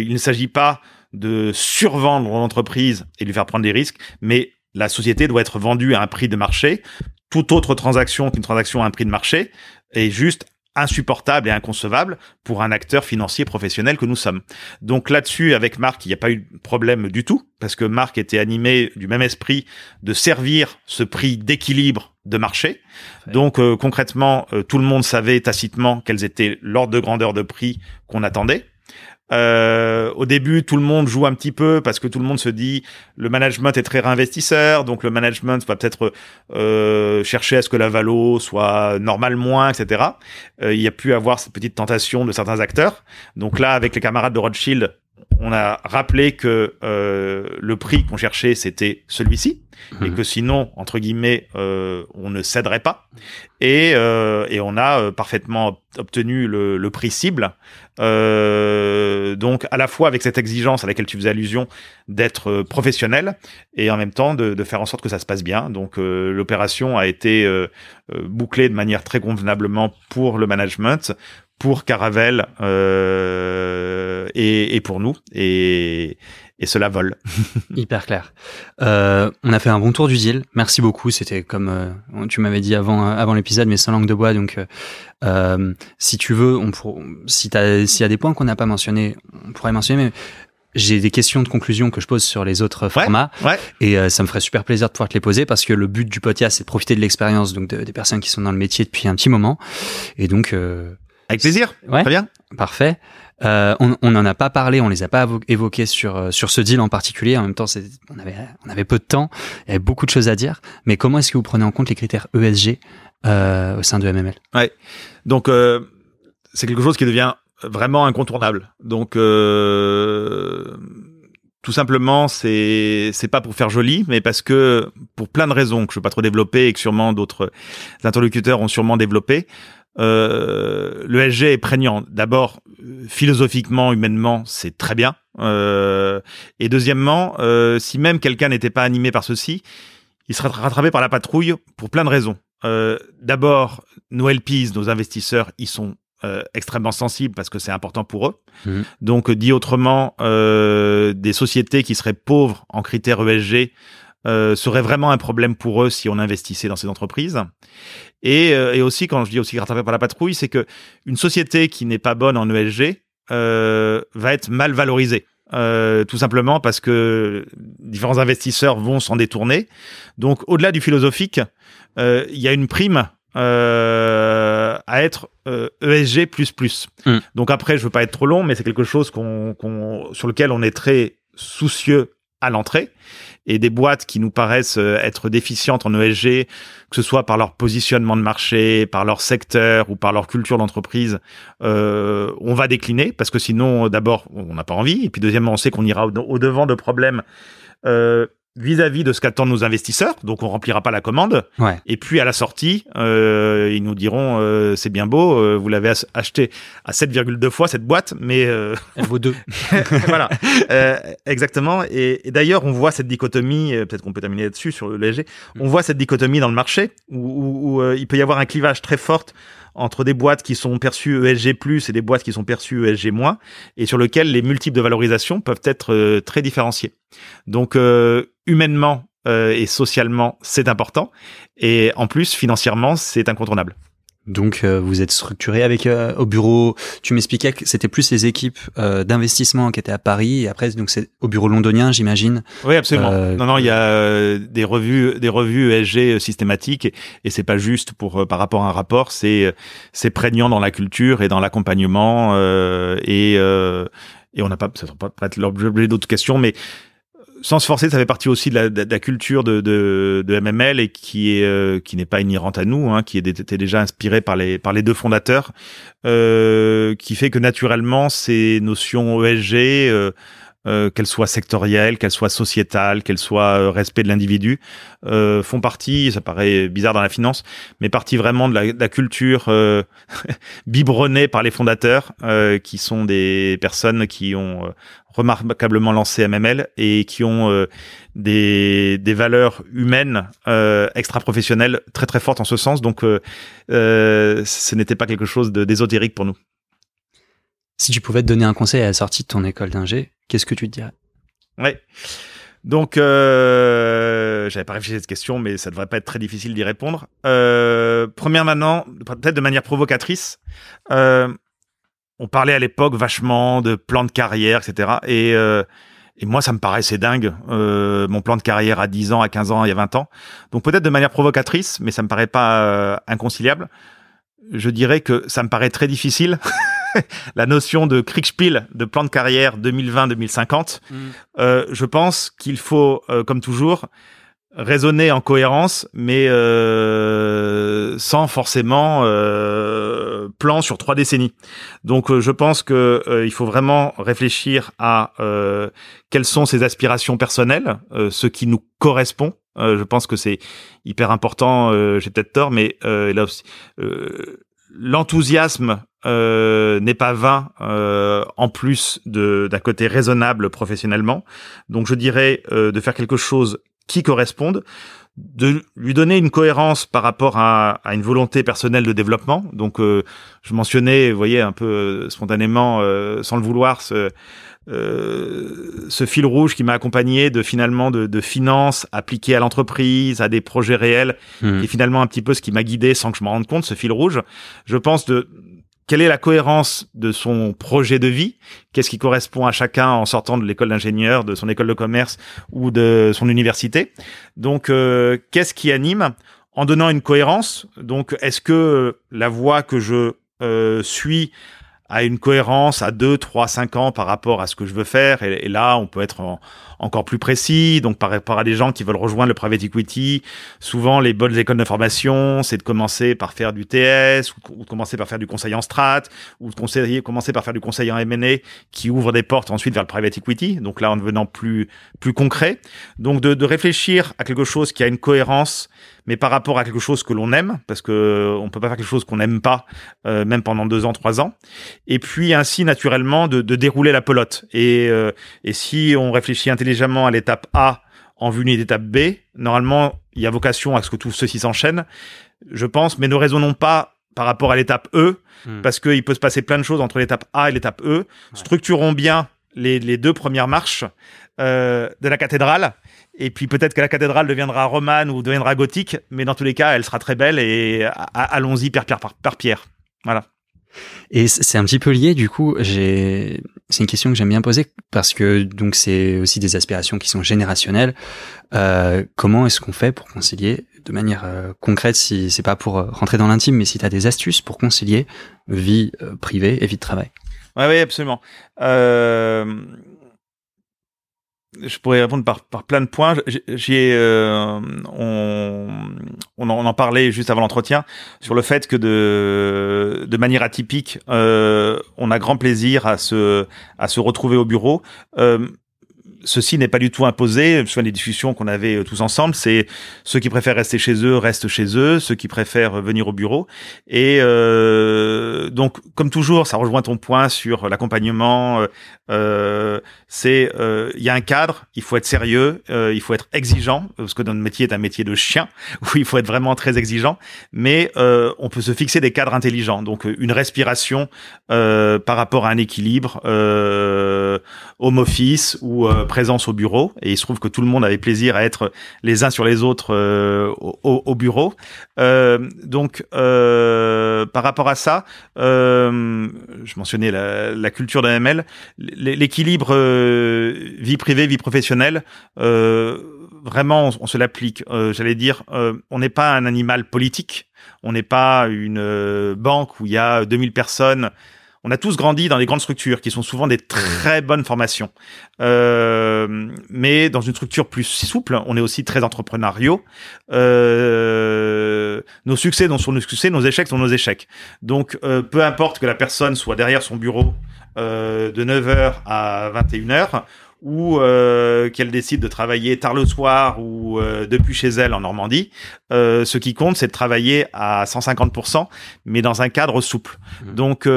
il ne s'agit pas de survendre l'entreprise et lui faire prendre des risques, mais la société doit être vendue à un prix de marché. Toute autre transaction qu'une transaction à un prix de marché est juste insupportable et inconcevable pour un acteur financier professionnel que nous sommes. Donc là-dessus, avec Marc, il n'y a pas eu de problème du tout, parce que Marc était animé du même esprit de servir ce prix d'équilibre de marché. Ouais. Donc euh, concrètement, euh, tout le monde savait tacitement quels étaient l'ordre de grandeur de prix qu'on attendait. Euh, au début, tout le monde joue un petit peu parce que tout le monde se dit le management est très réinvestisseur, donc le management va peut-être euh, chercher à ce que la valo soit normale moins, etc. Euh, il y a pu avoir cette petite tentation de certains acteurs. Donc là, avec les camarades de Rothschild, on a rappelé que euh, le prix qu'on cherchait c'était celui-ci et Mhm. que sinon entre guillemets euh, on ne céderait pas. Et euh, et on a euh, parfaitement obtenu le, le prix cible. Euh, donc à la fois avec cette exigence à laquelle tu faisais allusion d'être euh, professionnel et en même temps de, de faire en sorte que ça se passe bien. Donc euh, l'opération a été bouclée de manière très convenablement pour le management pour Caravel euh, et, et pour nous et, et cela vole. Hyper clair. Euh, on a fait un bon tour du deal. Merci beaucoup. C'était comme euh, tu m'avais dit avant avant l'épisode, mais sans langue de bois. Donc, euh, euh, si tu veux, on pour, si s'il y a des points qu'on n'a pas mentionnés, on pourrait les mentionner. Mais j'ai des questions de conclusion que je pose sur les autres formats Ouais. et euh, ça me ferait super plaisir de pouvoir te les poser parce que le but du podcast c'est de profiter de l'expérience donc de- des personnes qui sont dans le métier depuis un petit moment et donc euh, Avec plaisir. Ouais. Très bien. Parfait. Euh, on n'en a pas parlé, on les a pas évoqués sur euh, sur ce deal en particulier. En même temps, on avait on avait peu de temps, il y avait beaucoup de choses à dire. Mais comment est-ce que vous prenez en compte les critères ESG euh, au sein de MML Donc euh, c'est quelque chose qui devient vraiment incontournable. Donc tout simplement, c'est c'est pas pour faire joli, mais parce que pour plein de raisons que je ne vais pas trop développer et que sûrement d'autres interlocuteurs ont sûrement développé, euh, le SG est prégnant. D'abord, philosophiquement, humainement, c'est très bien. Euh, et deuxièmement, euh, si même quelqu'un n'était pas animé par ceci, il serait rattrapé par la patrouille pour plein de raisons. Euh, D'abord, nos LPs, nos investisseurs, ils sont euh, extrêmement sensibles parce que c'est important pour eux. Mmh. Donc, dit autrement, euh, des sociétés qui seraient pauvres en critères ESG euh, serait vraiment un problème pour eux si on investissait dans ces entreprises. Et, euh, et aussi, quand je dis aussi rattrapé par la patrouille, c'est que une société qui n'est pas bonne en ESG euh, va être mal valorisée. Euh, tout simplement parce que différents investisseurs vont s'en détourner. Donc, au-delà du philosophique, euh, il y a une prime euh, à être ESG++. E mm. Donc après, je veux pas être trop long, mais c'est quelque chose qu'on, qu'on, sur lequel on est très soucieux à l'entrée et des boîtes qui nous paraissent euh, être déficientes en ESG, que ce soit par leur positionnement de marché, par leur secteur ou par leur culture d'entreprise, euh, on va décliner parce que sinon, d'abord, on n'a pas envie, et puis deuxièmement, on sait qu'on ira au, devant de problèmes euh, vis-à-vis de ce qu'attendent nos investisseurs, donc on remplira pas la commande. Ouais. Et puis à la sortie, euh, ils nous diront euh, c'est bien beau, euh, vous l'avez acheté à 7,2 fois cette boîte, mais euh, elle vaut deux. voilà, euh, exactement. Et, et d'ailleurs, on voit cette dichotomie. Peut-être qu'on peut terminer là-dessus sur le léger. On voit cette dichotomie dans le marché où, où, où il peut y avoir un clivage très fort entre des boîtes qui sont perçues ESG+, et des boîtes qui sont perçues ESG-, et sur lequel les multiples de valorisation peuvent être euh, très différenciés. Donc, euh, humainement euh, et socialement, c'est important, et en plus, financièrement, c'est incontournable. Donc euh, vous êtes structuré avec euh, au bureau. Tu m'expliquais que c'était plus les équipes euh, d'investissement qui étaient à Paris et après donc c'est au bureau londonien, j'imagine. Oui, absolument. non, non, il y a des revues, des revues ESG systématiques et, et c'est pas juste pour par rapport à un rapport, c'est c'est prégnant dans la culture et dans l'accompagnement et et on n'a pas, ça ne pas être l'objet d'autres questions, mais sans se forcer, ça fait partie aussi de la, culture de, MML et euh, qui n'est pas inhérente à nous, hein, qui était déjà inspirée par les deux fondateurs, euh, qui fait que naturellement ces notions ESG, euh, euh, qu'elles soient sectorielles, qu'elles soient sociétales, qu'elles soient euh, respect de l'individu, euh, font partie, ça paraît bizarre dans la finance, mais partie vraiment de la, de la culture euh, biberonnée par les fondateurs, qui sont des personnes qui ont remarquablement lancé MML et qui ont des, des valeurs humaines extra-professionnelles très très fortes en ce sens. Donc, ce n'était pas quelque chose d'ésotérique pour nous. Si tu pouvais te donner un conseil à la sortie de ton école d'ingé, qu'est-ce que tu te dirais? Oui. Donc, euh, j'avais pas réfléchi à cette question, mais ça devrait pas être très difficile d'y répondre. Euh, première maintenant, peut-être de manière provocatrice, euh, on parlait à l'époque vachement de plan de carrière, etc. Et, euh, et moi, ça me paraissait dingue, euh, mon plan de carrière à 10 ans, à 15 ans, il y a 20 ans. Donc peut-être de manière provocatrice, mais ça me paraît pas inconciliable. Je dirais que ça me paraît très difficile la notion de Kriegspiel, de plan de carrière 2020-2050, mm. euh, je pense qu'il faut, euh, comme toujours, raisonner en cohérence, mais euh, sans forcément euh, plan sur trois décennies. Donc, euh, je pense que il faut vraiment réfléchir à quelles sont ses aspirations personnelles, ce qui nous correspond. je pense que c'est hyper important. J'ai peut-être tort, mais là aussi, l'enthousiasme euh, n'est pas vain euh, en plus d'un côté raisonnable professionnellement. Donc je dirais euh, de faire quelque chose qui corresponde, de lui donner une cohérence par rapport à, à une volonté personnelle de développement. Donc je mentionnais, vous voyez, un peu spontanément, sans le vouloir, ce, ce fil rouge qui m'a accompagné de finalement de, de finances appliquées à l'entreprise, à des projets réels, mmh. et finalement un petit peu ce qui m'a guidé sans que je m'en rende compte, ce fil rouge. Je pense de quelle est la cohérence de son projet de vie? Qu'est-ce qui correspond à chacun en sortant de l'école d'ingénieur, de son école de commerce ou de son université? Donc, euh, qu'est-ce qui anime En donnant une cohérence? Donc, est-ce que la voie que je euh, suis à une cohérence à 2, 3, 5 ans par rapport à ce que je veux faire? Et, là, on peut être encore plus précis. Donc, par rapport à des gens qui veulent rejoindre le private equity, souvent, les bonnes écoles de formation, c'est de commencer par faire du TS, ou, de commencer par faire du conseil en strat, ou de conseiller, commencer par faire du conseil en M&A, qui ouvre des portes ensuite vers le private equity. Donc là, en devenant plus, plus concret. Donc, de, de réfléchir à quelque chose qui a une cohérence mais par rapport à quelque chose que l'on aime, parce que on peut pas faire quelque chose qu'on n'aime pas, euh, même pendant deux ans, trois ans. Et puis ainsi naturellement de, de dérouler la pelote. Et, euh, et si on réfléchit intelligemment à l'étape A en vue d'une étape B, normalement il y a vocation à ce que tout ceci s'enchaîne, je pense, mais ne raisonnons pas par rapport à l'étape E, hmm. parce qu'il peut se passer plein de choses entre l'étape A et l'étape E. Structurons bien les, les, deux premières marches euh, de la cathédrale et puis peut-être que la cathédrale deviendra romane ou deviendra gothique, mais dans tous les cas, elle sera très belle et allons-y pierre, pierre par, pierre. Voilà. Et c'est un petit peu lié, du coup, c'est une question que j'aime bien poser parce que donc c'est aussi des aspirations qui sont générationnelles. Euh, comment est-ce qu'on fait pour concilier de manière euh, concrète, si c'est pas pour euh, rentrer dans l'intime, mais si tu as des astuces pour concilier vie privée et vie de travail? Oui, oui, absolument. Euh, je pourrais répondre par, par plein de points. J'ai, euh, on, on, en, parlait juste avant l'entretien sur le fait que de, de manière atypique, euh, on a grand plaisir à se, à se retrouver au bureau. Euh, ceci n'est pas du tout imposé. Je me souviens des discussions qu'on avait euh, tous ensemble. C'est ceux qui préfèrent rester chez eux restent chez eux, ceux qui préfèrent venir au bureau. Et euh, donc, comme toujours, ça rejoint ton point sur l'accompagnement. Euh, euh c'est il y a un cadre, il faut être sérieux, il faut être exigeant parce que notre métier est un métier de chien où il faut être vraiment très exigeant. Mais on peut se fixer des cadres intelligents. Donc, une respiration par rapport à un équilibre home office ou présence au bureau et il se trouve que tout le monde avait plaisir à être les uns sur les autres euh, au, bureau. Euh, donc euh, par rapport à ça, je mentionnais la, culture d'AML, l'équilibre vie privée vie professionnelle. vraiment, on, se l'applique. J'allais dire, on n'est pas un animal politique. On n'est pas une banque où il y a 2000 personnes on a tous grandi dans des grandes structures qui sont souvent des très bonnes formations. Euh, mais dans une structure plus souple, on est aussi très entrepreneuriaux. Euh, nos succès sont nos succès, nos échecs sont nos échecs. Donc, euh, peu importe que la personne soit derrière son bureau de 9h à 21h, ou euh, qu'elle décide de travailler tard le soir ou euh, depuis chez elle en Normandie, euh, ce qui compte, c'est de travailler à 150%, mais dans un cadre souple. Mmh. Donc,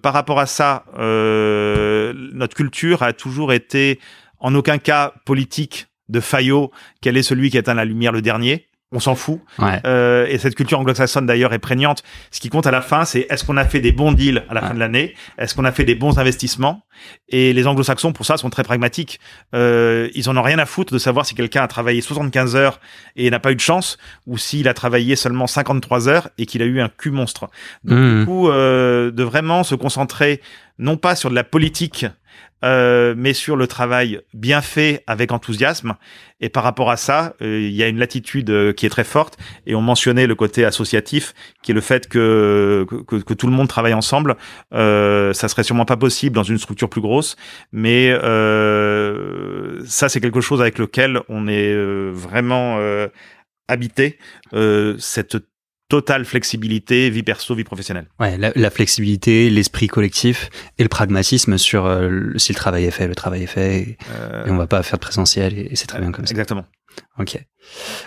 par rapport à ça, notre culture a toujours été en aucun cas politique de Fayot, quel est celui qui atteint la lumière le dernier? On s'en fout. Euh, et cette culture anglo-saxonne d'ailleurs est prégnante. Ce qui compte à la fin, c'est est-ce qu'on a fait des bons deals à la fin de l'année? Est-ce qu'on a fait des bons investissements? Et les anglo-saxons, pour ça, sont très pragmatiques. Euh, ils en ont rien à foutre de savoir si quelqu'un a travaillé 75 heures et n'a pas eu de chance, ou s'il a travaillé seulement 53 heures et qu'il a eu un cul monstre. Donc mmh. du coup, euh, de vraiment se concentrer non pas sur de la politique euh, mais sur le travail bien fait avec enthousiasme. Et par rapport à ça, euh, il y a une latitude euh, qui est très forte. Et on mentionnait le côté associatif, qui est le fait que, que, tout le monde travaille ensemble. Ça serait sûrement pas possible dans une structure plus grosse, mais ça c'est quelque chose avec lequel on est vraiment habité. Totale flexibilité, vie perso, vie professionnelle. Ouais, la, flexibilité, l'esprit collectif et le pragmatisme sur euh, si le travail est fait, le travail est fait, et, euh... on va pas faire de présentiel et, c'est très bien comme ça. Exactement. Ok.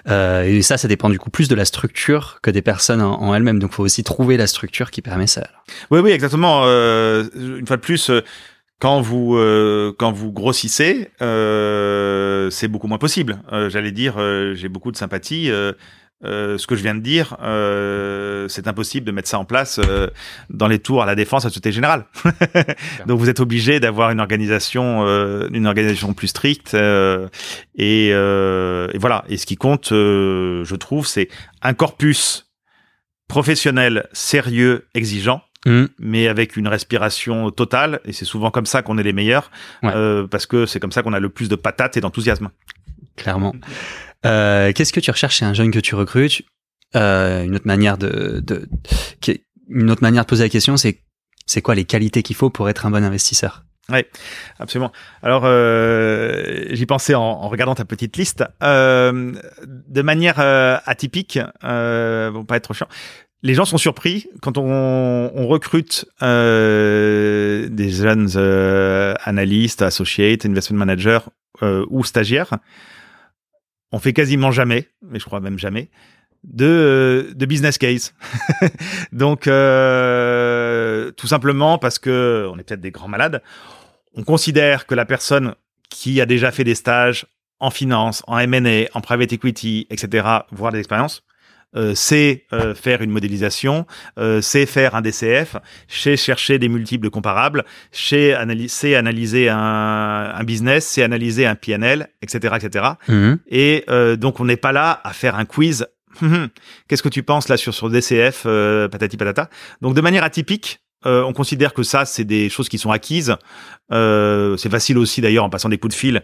Euh, et ça, ça dépend du coup plus de la structure que des personnes en, elles-mêmes. Donc, il faut aussi trouver la structure qui permet ça. Oui, oui, exactement. Euh, une fois de plus quand vous euh, quand vous grossissez, euh, c'est beaucoup moins possible. Euh, J'allais dire, j'ai beaucoup de sympathie euh, ce que je viens de dire, euh, c'est impossible de mettre ça en place euh, dans les tours à la défense à la Société Générale. Donc vous êtes obligé d'avoir une organisation, une organisation plus stricte. Et, et, voilà. Et ce qui compte, je trouve, c'est un corpus professionnel, sérieux, exigeant. Mmh. mais avec une respiration totale, et c'est souvent comme ça qu'on est les meilleurs, parce que c'est comme ça qu'on a le plus de patates et d'enthousiasme. Clairement. Euh, qu'est-ce que tu recherches chez un jeune que tu recrutes? Euh, Une autre manière de, de, une autre manière de poser la question, c'est C'est quoi les qualités qu'il faut pour être un bon investisseur? Oui, absolument. Alors, euh, j'y pensais en, regardant ta petite liste. Euh, de manière euh, atypique, euh, bon, pas être trop chiant, les gens sont surpris quand on, on recrute euh, des jeunes analystes, associates, investment managers ou stagiaires. On fait quasiment jamais, mais je crois même jamais, de, de business case. Donc, euh, tout simplement parce que on est peut-être des grands malades on considère que la personne qui a déjà fait des stages en finance, en M&A, en private equity, etc., voire des expériences, euh, sait euh, faire une modélisation, euh, sait faire un DCF, sait chercher des multiples comparables, sait, analyser, analyser un, un, business, sait analyser un PNL, etc., etc. Et euh, donc on n'est pas là à faire un quiz. Qu'est-ce que tu penses là sur sur DCF, euh, patati patata? Donc de manière atypique, euh, on considère que ça, c'est des choses qui sont acquises. Euh, c'est facile aussi d'ailleurs en passant des coups de fil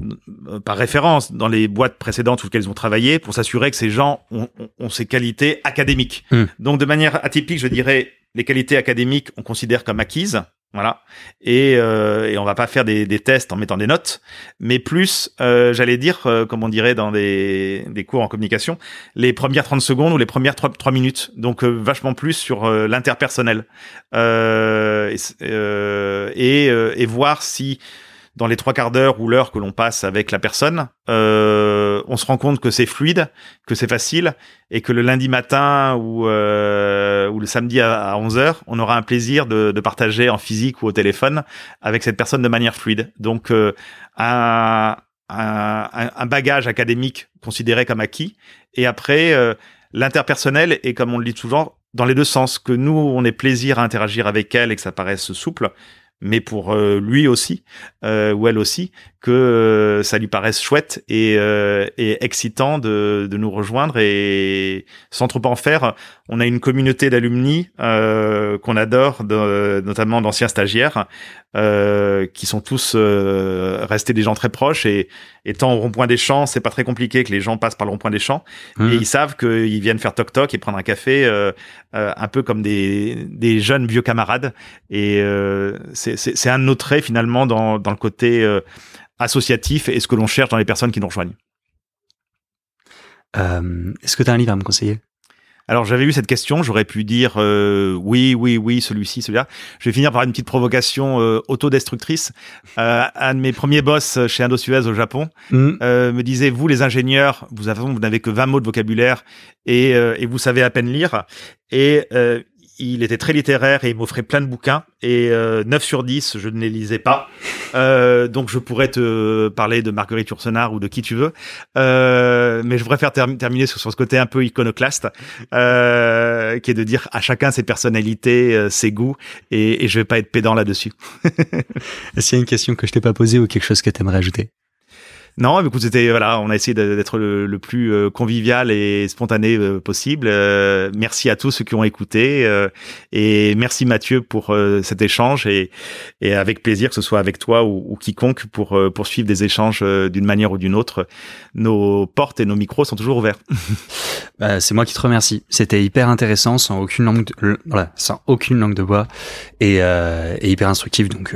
euh, par référence dans les boîtes précédentes sur lesquelles ils ont travaillé pour s'assurer que ces gens ont, ont, ces qualités académiques. Mm. Donc de manière atypique, je dirais, les qualités académiques, on considère comme acquises. Voilà. Et, euh, et on va pas faire des, tests en mettant des notes, mais plus, euh, j'allais dire, euh, comme on dirait dans des, des, cours en communication, les premières 30 secondes ou les premières 3, 3 minutes. Donc euh, vachement plus sur l'interpersonnel. et, voir si dans les trois quarts d'heure ou l'heure que l'on passe avec la personne, on se rend compte que c'est fluide, que c'est facile, et que le lundi matin ou, euh, le samedi à, 11 heures, on aura un plaisir de, partager en physique ou au téléphone avec cette personne de manière fluide. Donc euh, un, bagage académique considéré comme acquis, et après euh, l'interpersonnel est comme on le dit toujours dans les deux sens, que nous on ait plaisir à interagir avec elle et que ça paraisse souple, mais pour lui aussi ou elle aussi que euh, ça lui paraisse chouette et, euh, et excitant de, de, nous rejoindre et sans trop en faire on a une communauté d'alumni euh, qu'on adore de, notamment d'anciens stagiaires qui sont tous restés des gens très proches et étant au rond-point des champs c'est pas très compliqué que les gens passent par le rond-point des champs Mmh. et ils savent qu'ils viennent faire toc toc et prendre un café un peu comme des, des jeunes vieux camarades et c'est un de nos traits finalement dans, dans le côté associatif et ce que l'on cherche dans les personnes qui nous rejoignent. Euh, Est-ce que tu as un livre à me conseiller? Alors j'avais eu cette question, j'aurais pu dire euh, oui, oui, oui, celui-ci, celui-là. Je vais finir par une petite provocation euh, autodestructrice. Euh, un de mes premiers boss chez Indosuez au Japon mmh. me disait vous les ingénieurs, vous avez vous n'avez que 20 mots de vocabulaire et, et vous savez à peine lire. Et il était très littéraire et il m'offrait plein de bouquins. Et euh, 9 sur 10 je ne les lisais pas. Euh, donc je pourrais te parler de Marguerite Yourcenar ou de qui tu veux. Euh, mais je préfère ter terminer sur, ce côté un peu iconoclaste euh, qui est de dire à chacun ses personnalités euh, ses goûts. Et, et je vais pas être pédant là-dessus. Est-ce qu'il y a une question que je t'ai pas posée ou quelque chose que tu aimerais ajouter? Non, écoute, c'était voilà, on a essayé d'être le, le, plus euh, convivial et spontané euh, possible. Euh, merci à tous ceux qui ont écouté euh, et merci Mathieu pour euh, cet échange et, et avec plaisir que ce soit avec toi ou, ou quiconque pour poursuivre des échanges d'une manière ou d'une autre. Nos portes et nos micros sont toujours ouverts. bah, c'est moi qui te remercie. C'était hyper intéressant, sans aucune langue, de, voilà, sans aucune langue de bois et, et hyper instructif. Donc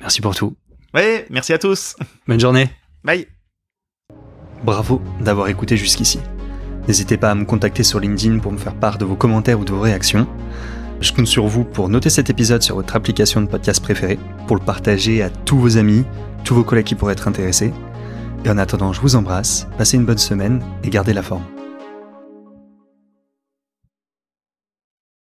merci pour tout. Oui, merci à tous. Bonne journée. Bye. Bravo d'avoir écouté jusqu'ici. N'hésitez pas à me contacter sur LinkedIn pour me faire part de vos commentaires ou de vos réactions. Je compte sur vous pour noter cet épisode sur votre application de podcast préférée, pour le partager à tous vos amis, tous vos collègues qui pourraient être intéressés. Et en attendant, je vous embrasse, passez une bonne semaine et gardez la forme.